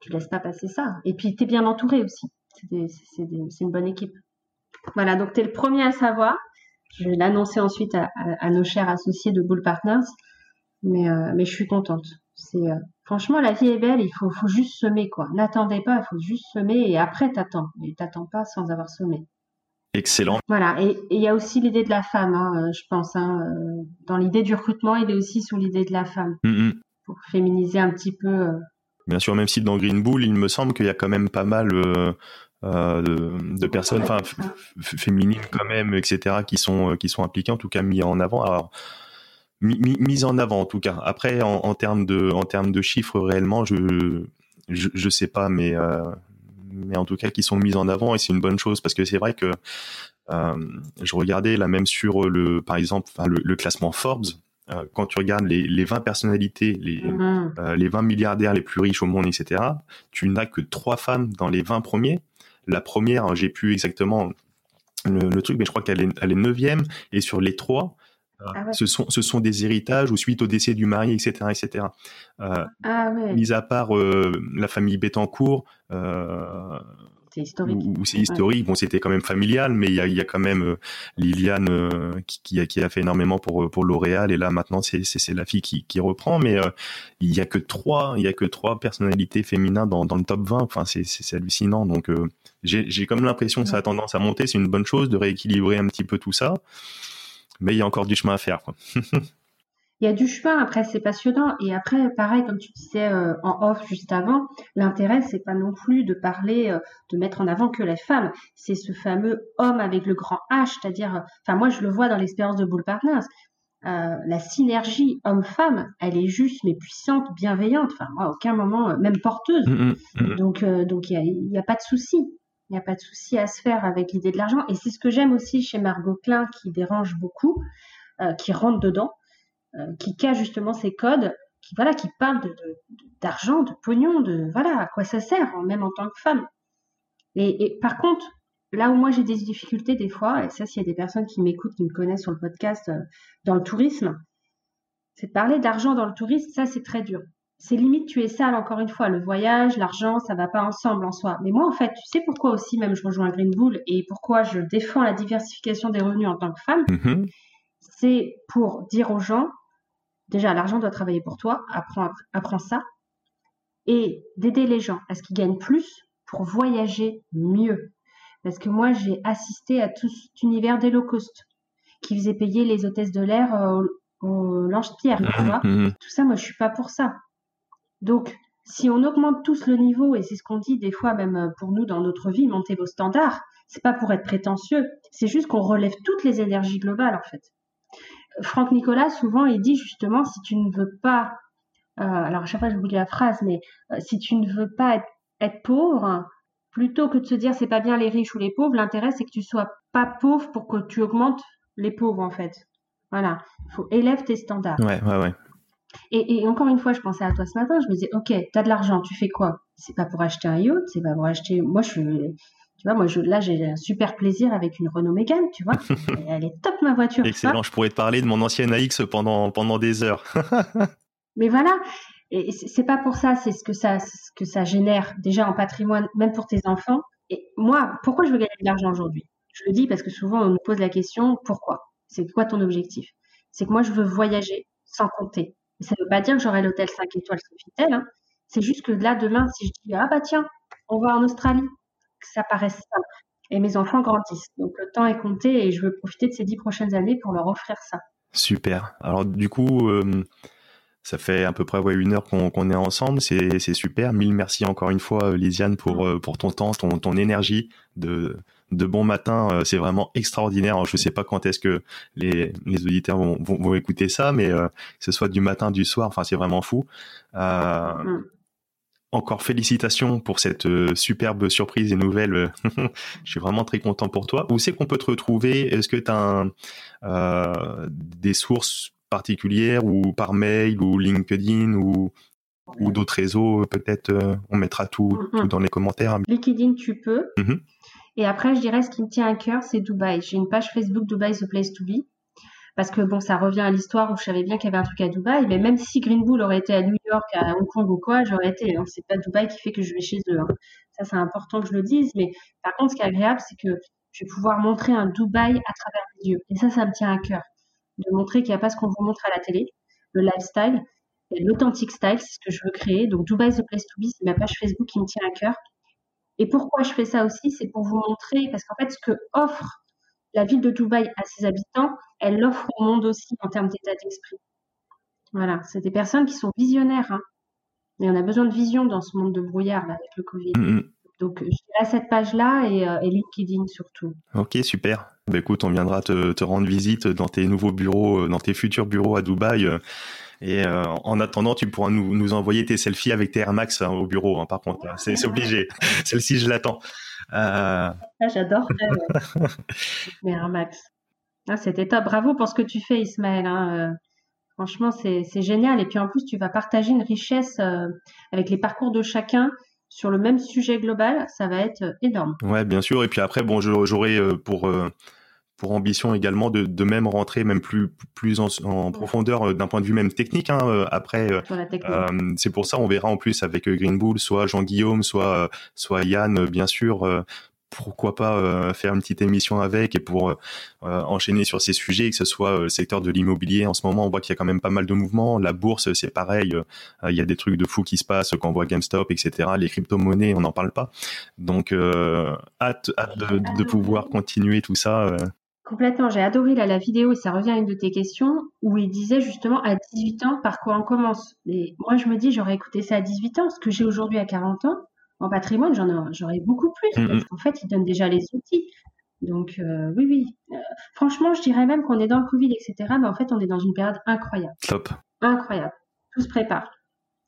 Speaker 1: tu laisses pas passer ça. Et puis, tu es bien entouré aussi. C'est une bonne équipe. Voilà, donc tu es le premier à savoir. Je vais l'annoncer ensuite à, nos chers associés de Bull Partners. Mais, mais je suis contente. C'est franchement la vie est belle, il faut, faut juste semer quoi. N'attendez pas, il faut juste semer et après t'attends. Mais t'attends pas sans avoir semé.
Speaker 2: Excellent.
Speaker 1: Voilà, et il y a aussi l'idée de la femme, hein, euh, je pense. Hein, euh, dans l'idée du recrutement, il est aussi sous l'idée de la femme. Mm, mm. Pour féminiser un petit peu. Euh.
Speaker 2: Bien sûr, même si dans Green Bull, il me semble qu'il y a quand même pas mal de, de, personnes, enfin féminines quand même, etc., qui sont qui sont impliquées, en tout cas mis en avant. Alors mise en avant en tout cas. Après, en, termes de en termes de chiffres réellement, je je, je sais pas, mais euh, mais en tout cas qui sont mises en avant et c'est une bonne chose parce que c'est vrai que euh, je regardais là même sur le par exemple enfin, le, classement Forbes. Euh, quand tu regardes les, les 20 personnalités, les, mm-hmm. euh, les 20 milliardaires les plus riches au monde, etc., tu n'as que trois femmes dans les 20 premiers. La première, j'ai pu exactement le, le, truc, mais je crois qu'elle est, elle est neuvième. Et sur les trois, ah ce, sont, ce sont des héritages ou suite au décès du mari, etc. etc. Euh, ah mis à part euh, la famille Bettencourt, euh,
Speaker 1: c'est historique.
Speaker 2: Ou c'est historique. Bon, c'était quand même familial, mais il y a, y a, quand même euh, Liliane euh, qui, qui, a, qui, a, fait énormément pour pour L'Oréal, et là maintenant c'est c'est la fille qui, qui reprend. Mais il y a que trois, il y a que trois personnalités féminines dans, dans le top 20. Enfin, c'est c'est hallucinant. Donc j'ai j'ai comme l'impression que ça a tendance à monter. C'est une bonne chose de rééquilibrer un petit peu tout ça mais il y a encore du chemin à faire. [laughs]
Speaker 1: il y a du chemin, après c'est passionnant. Et après, pareil, comme tu disais euh, en off juste avant, l'intérêt, c'est pas non plus de parler, euh, de mettre en avant que les femmes. C'est ce fameux homme avec le grand H, c'est-à-dire, euh, enfin moi je le vois dans l'expérience de Bull Partners. la synergie homme-femme, elle est juste, mais puissante, bienveillante. Enfin, moi, à aucun moment, même porteuse. Mm, mm, mm, donc, donc il n'y a, a, pas de souci. Il n'y a pas de souci à se faire avec l'idée de l'argent. Et c'est ce que j'aime aussi chez Margot Klein, qui dérange beaucoup, qui rentre dedans qui cache justement ces codes, qui voilà, qui parlent d'argent, de, de, pognon, de voilà à quoi ça sert, même en tant que femme. Et, par contre, là où moi j'ai des difficultés des fois, et ça s'il y a des personnes qui m'écoutent, qui me connaissent sur le podcast euh, dans le tourisme, c'est de parler d'argent dans le tourisme, ça c'est très dur. C'est limite tu es sale encore une fois. Le voyage, l'argent, ça va pas ensemble en soi. Mais moi en fait, tu sais pourquoi aussi même je rejoins Green Bull et pourquoi je défends la diversification des revenus en tant que femme, mm-hmm. c'est pour dire aux gens déjà, l'argent doit travailler pour toi, apprends, ça, et d'aider les gens à ce qu'ils gagnent plus pour voyager mieux. Parce que moi, j'ai assisté à tout cet univers des low cost qui faisait payer les hôtesses de l'air euh, au, lance-pierre, tu vois. Mmh, mmh. Tout ça, moi, je suis pas pour ça. Donc, si on augmente tous le niveau, et c'est ce qu'on dit des fois même euh, pour nous dans notre vie, monter vos standards, c'est pas pour être prétentieux, c'est juste qu'on relève toutes les énergies globales en fait. Franck Nicolas, souvent, il dit justement, si tu ne veux pas, euh, alors à chaque fois je vous la phrase, mais euh, si tu ne veux pas être, pauvre, plutôt que de se dire c'est pas bien les riches ou les pauvres, l'intérêt c'est que tu sois pas pauvre pour que tu augmentes les pauvres en fait. Voilà, il faut élève tes standards.
Speaker 2: Ouais, ouais, ouais.
Speaker 1: Et, et, encore une fois, je pensais à toi ce matin, je me disais, ok, tu as de l'argent, tu fais quoi? C'est pas pour acheter un yacht, c'est pas pour acheter. Moi, je suis tu vois, moi, je, là, j'ai un super plaisir avec une Renault Mégane, tu vois. [laughs] Elle est top, ma voiture.
Speaker 2: Excellent. Je pourrais te parler de mon ancienne AX pendant, pendant des heures. [laughs]
Speaker 1: Mais voilà. Et c'est pas pour ça, c'est ce que ça, ce que ça génère déjà en patrimoine, même pour tes enfants. Et moi, pourquoi je veux gagner de l'argent aujourd'hui? Je le dis parce que souvent on nous pose la question pourquoi? C'est quoi ton objectif? C'est que moi je veux voyager sans compter. ça ne veut pas dire que j'aurai l'hôtel 5 étoiles Sofitel. Hein. C'est juste que là demain, si je dis ah bah tiens, on va en Australie, que ça paraisse simple. Et mes enfants grandissent. Donc le temps est compté et je veux profiter de ces dix prochaines années pour leur offrir ça.
Speaker 2: Super. Alors du coup, euh, ça fait à peu près une heure qu'on est ensemble. C'est super. Mille merci encore une fois, euh, Lisiane, pour, euh, pour ton temps, ton, ton énergie de, de bon matin. C'est vraiment extraordinaire. je ne sais pas quand est-ce que les, les auditeurs vont, vont, écouter ça, mais que ce soit du matin, du soir, enfin c'est vraiment fou. Mm encore félicitations pour cette euh, superbe surprise et nouvelle. [laughs] je suis vraiment très content pour toi. Où c'est qu'on peut te retrouver? Est-ce que tu as euh, des sources particulières ou par mail ou LinkedIn ou, ou d'autres réseaux Peut-être euh, on mettra tout, mm-hmm. dans les commentaires.
Speaker 1: LinkedIn, tu peux. Mm-hmm. Et après, je dirais ce qui me tient à cœur, c'est Dubaï. J'ai une page Facebook Dubaï The Place to Be parce que bon, ça revient à l'histoire où je savais bien qu'il y avait un truc à Dubaï, mais même si Green Bull aurait été à New York, à Hong Kong ou quoi, j'aurais été. Hein. C'est pas Dubaï qui fait que je vais chez eux. Hein. Ça, c'est important que je le dise. Mais par contre, ce qui est agréable, c'est que je vais pouvoir montrer un Dubaï à travers les yeux. Et ça, ça me tient à cœur. De montrer qu'il n'y a pas ce qu'on vous montre à la télé, le lifestyle, et l'authentic style, c'est ce que je veux créer. Donc, Dubaï The Place to Be, c'est ma page Facebook qui me tient à cœur. Et pourquoi je fais ça aussi, c'est pour vous montrer, parce qu'en fait, ce que offre la ville de Dubaï à ses habitants, elle l'offre au monde aussi en termes d'état d'esprit. Voilà, c'est des personnes qui sont visionnaires. Hein. Mais on a besoin de vision dans ce monde de brouillard avec le Covid. Mm, mm. Donc, je dirais cette page-là et, euh, et, LinkedIn surtout.
Speaker 2: Ok, super. Bah, écoute, on viendra te, rendre visite dans tes nouveaux bureaux, euh, dans tes futurs bureaux à Dubaï. Euh, et en attendant, tu pourras nous, envoyer tes selfies avec tes Air Max hein, au bureau, hein, par contre. C'est obligé. [laughs] Celle-ci, je l'attends.
Speaker 1: Ah, J'adore. [laughs] Mais Max. Ah, C'était top. Bravo pour ce que tu fais, Ismaël. Hein, euh, franchement, c'est génial. Et puis en plus, tu vas partager une richesse euh, avec les parcours de chacun sur le même sujet global. Ça va être euh, énorme.
Speaker 2: Ouais, bien sûr. Et puis après, bon, j'aurai pour pour ambition également de, de même rentrer même plus plus en, en profondeur d'un point de vue même technique. Hein, après, c'est pour ça on verra en plus avec Green Bull, soit Jean Guillaume, soit soit Yann, bien sûr, pourquoi pas euh, faire une petite émission avec et pour euh, euh, enchaîner sur ces sujets, que ce soit le secteur de l'immobilier. En ce moment, on voit qu'il y a quand même pas mal de mouvements. La bourse, c'est pareil. Il y a des trucs de fou qui se passent quand on voit GameStop, etc. Les crypto-monnaies, on n'en parle pas. Donc, hâte, hâte de, pouvoir continuer tout ça.
Speaker 1: Complètement. J'ai adoré la vidéo et ça revient à une de tes questions où il disait justement à 18 ans par quoi on commence. Et moi, je me dis, j'aurais écouté ça à 18 ans. Ce que j'ai aujourd'hui à 40 ans, en patrimoine, j'en j'aurais beaucoup plus. Parce qu'en fait, il donne déjà les outils. Donc, euh, oui, oui. Euh, franchement, je dirais même qu'on est dans le Covid, etc. Mais en fait, on est dans une période incroyable.
Speaker 2: Top.
Speaker 1: Incroyable. Tout se prépare.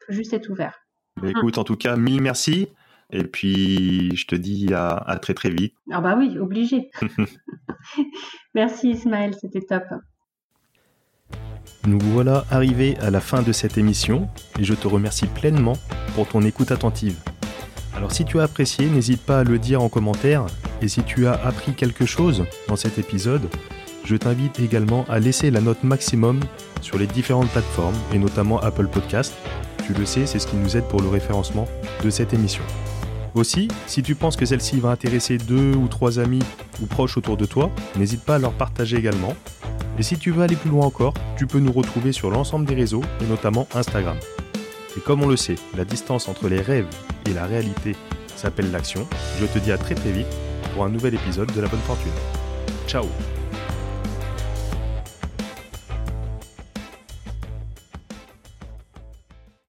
Speaker 1: Il faut juste être ouvert.
Speaker 2: Bah, écoute, en tout cas, mille merci. Et puis, je te dis à, très très vite.
Speaker 1: Ah bah oui, obligé. [laughs] Merci Ismaël, c'était top.
Speaker 2: Nous voilà arrivés à la fin de cette émission et je te remercie pleinement pour ton écoute attentive. Alors si tu as apprécié, n'hésite pas à le dire en commentaire et si tu as appris quelque chose dans cet épisode, je t'invite également à laisser la note maximum sur les différentes plateformes et notamment Apple Podcast. Tu le sais, c'est ce qui nous aide pour le référencement de cette émission. Aussi, si tu penses que celle-ci va intéresser deux ou trois amis ou proches autour de toi, n'hésite pas à leur partager également. Et si tu veux aller plus loin encore, tu peux nous retrouver sur l'ensemble des réseaux et notamment Instagram. Et comme on le sait, la distance entre les rêves et la réalité s'appelle l'action. Je te dis à très très vite pour un nouvel épisode de la bonne fortune. Ciao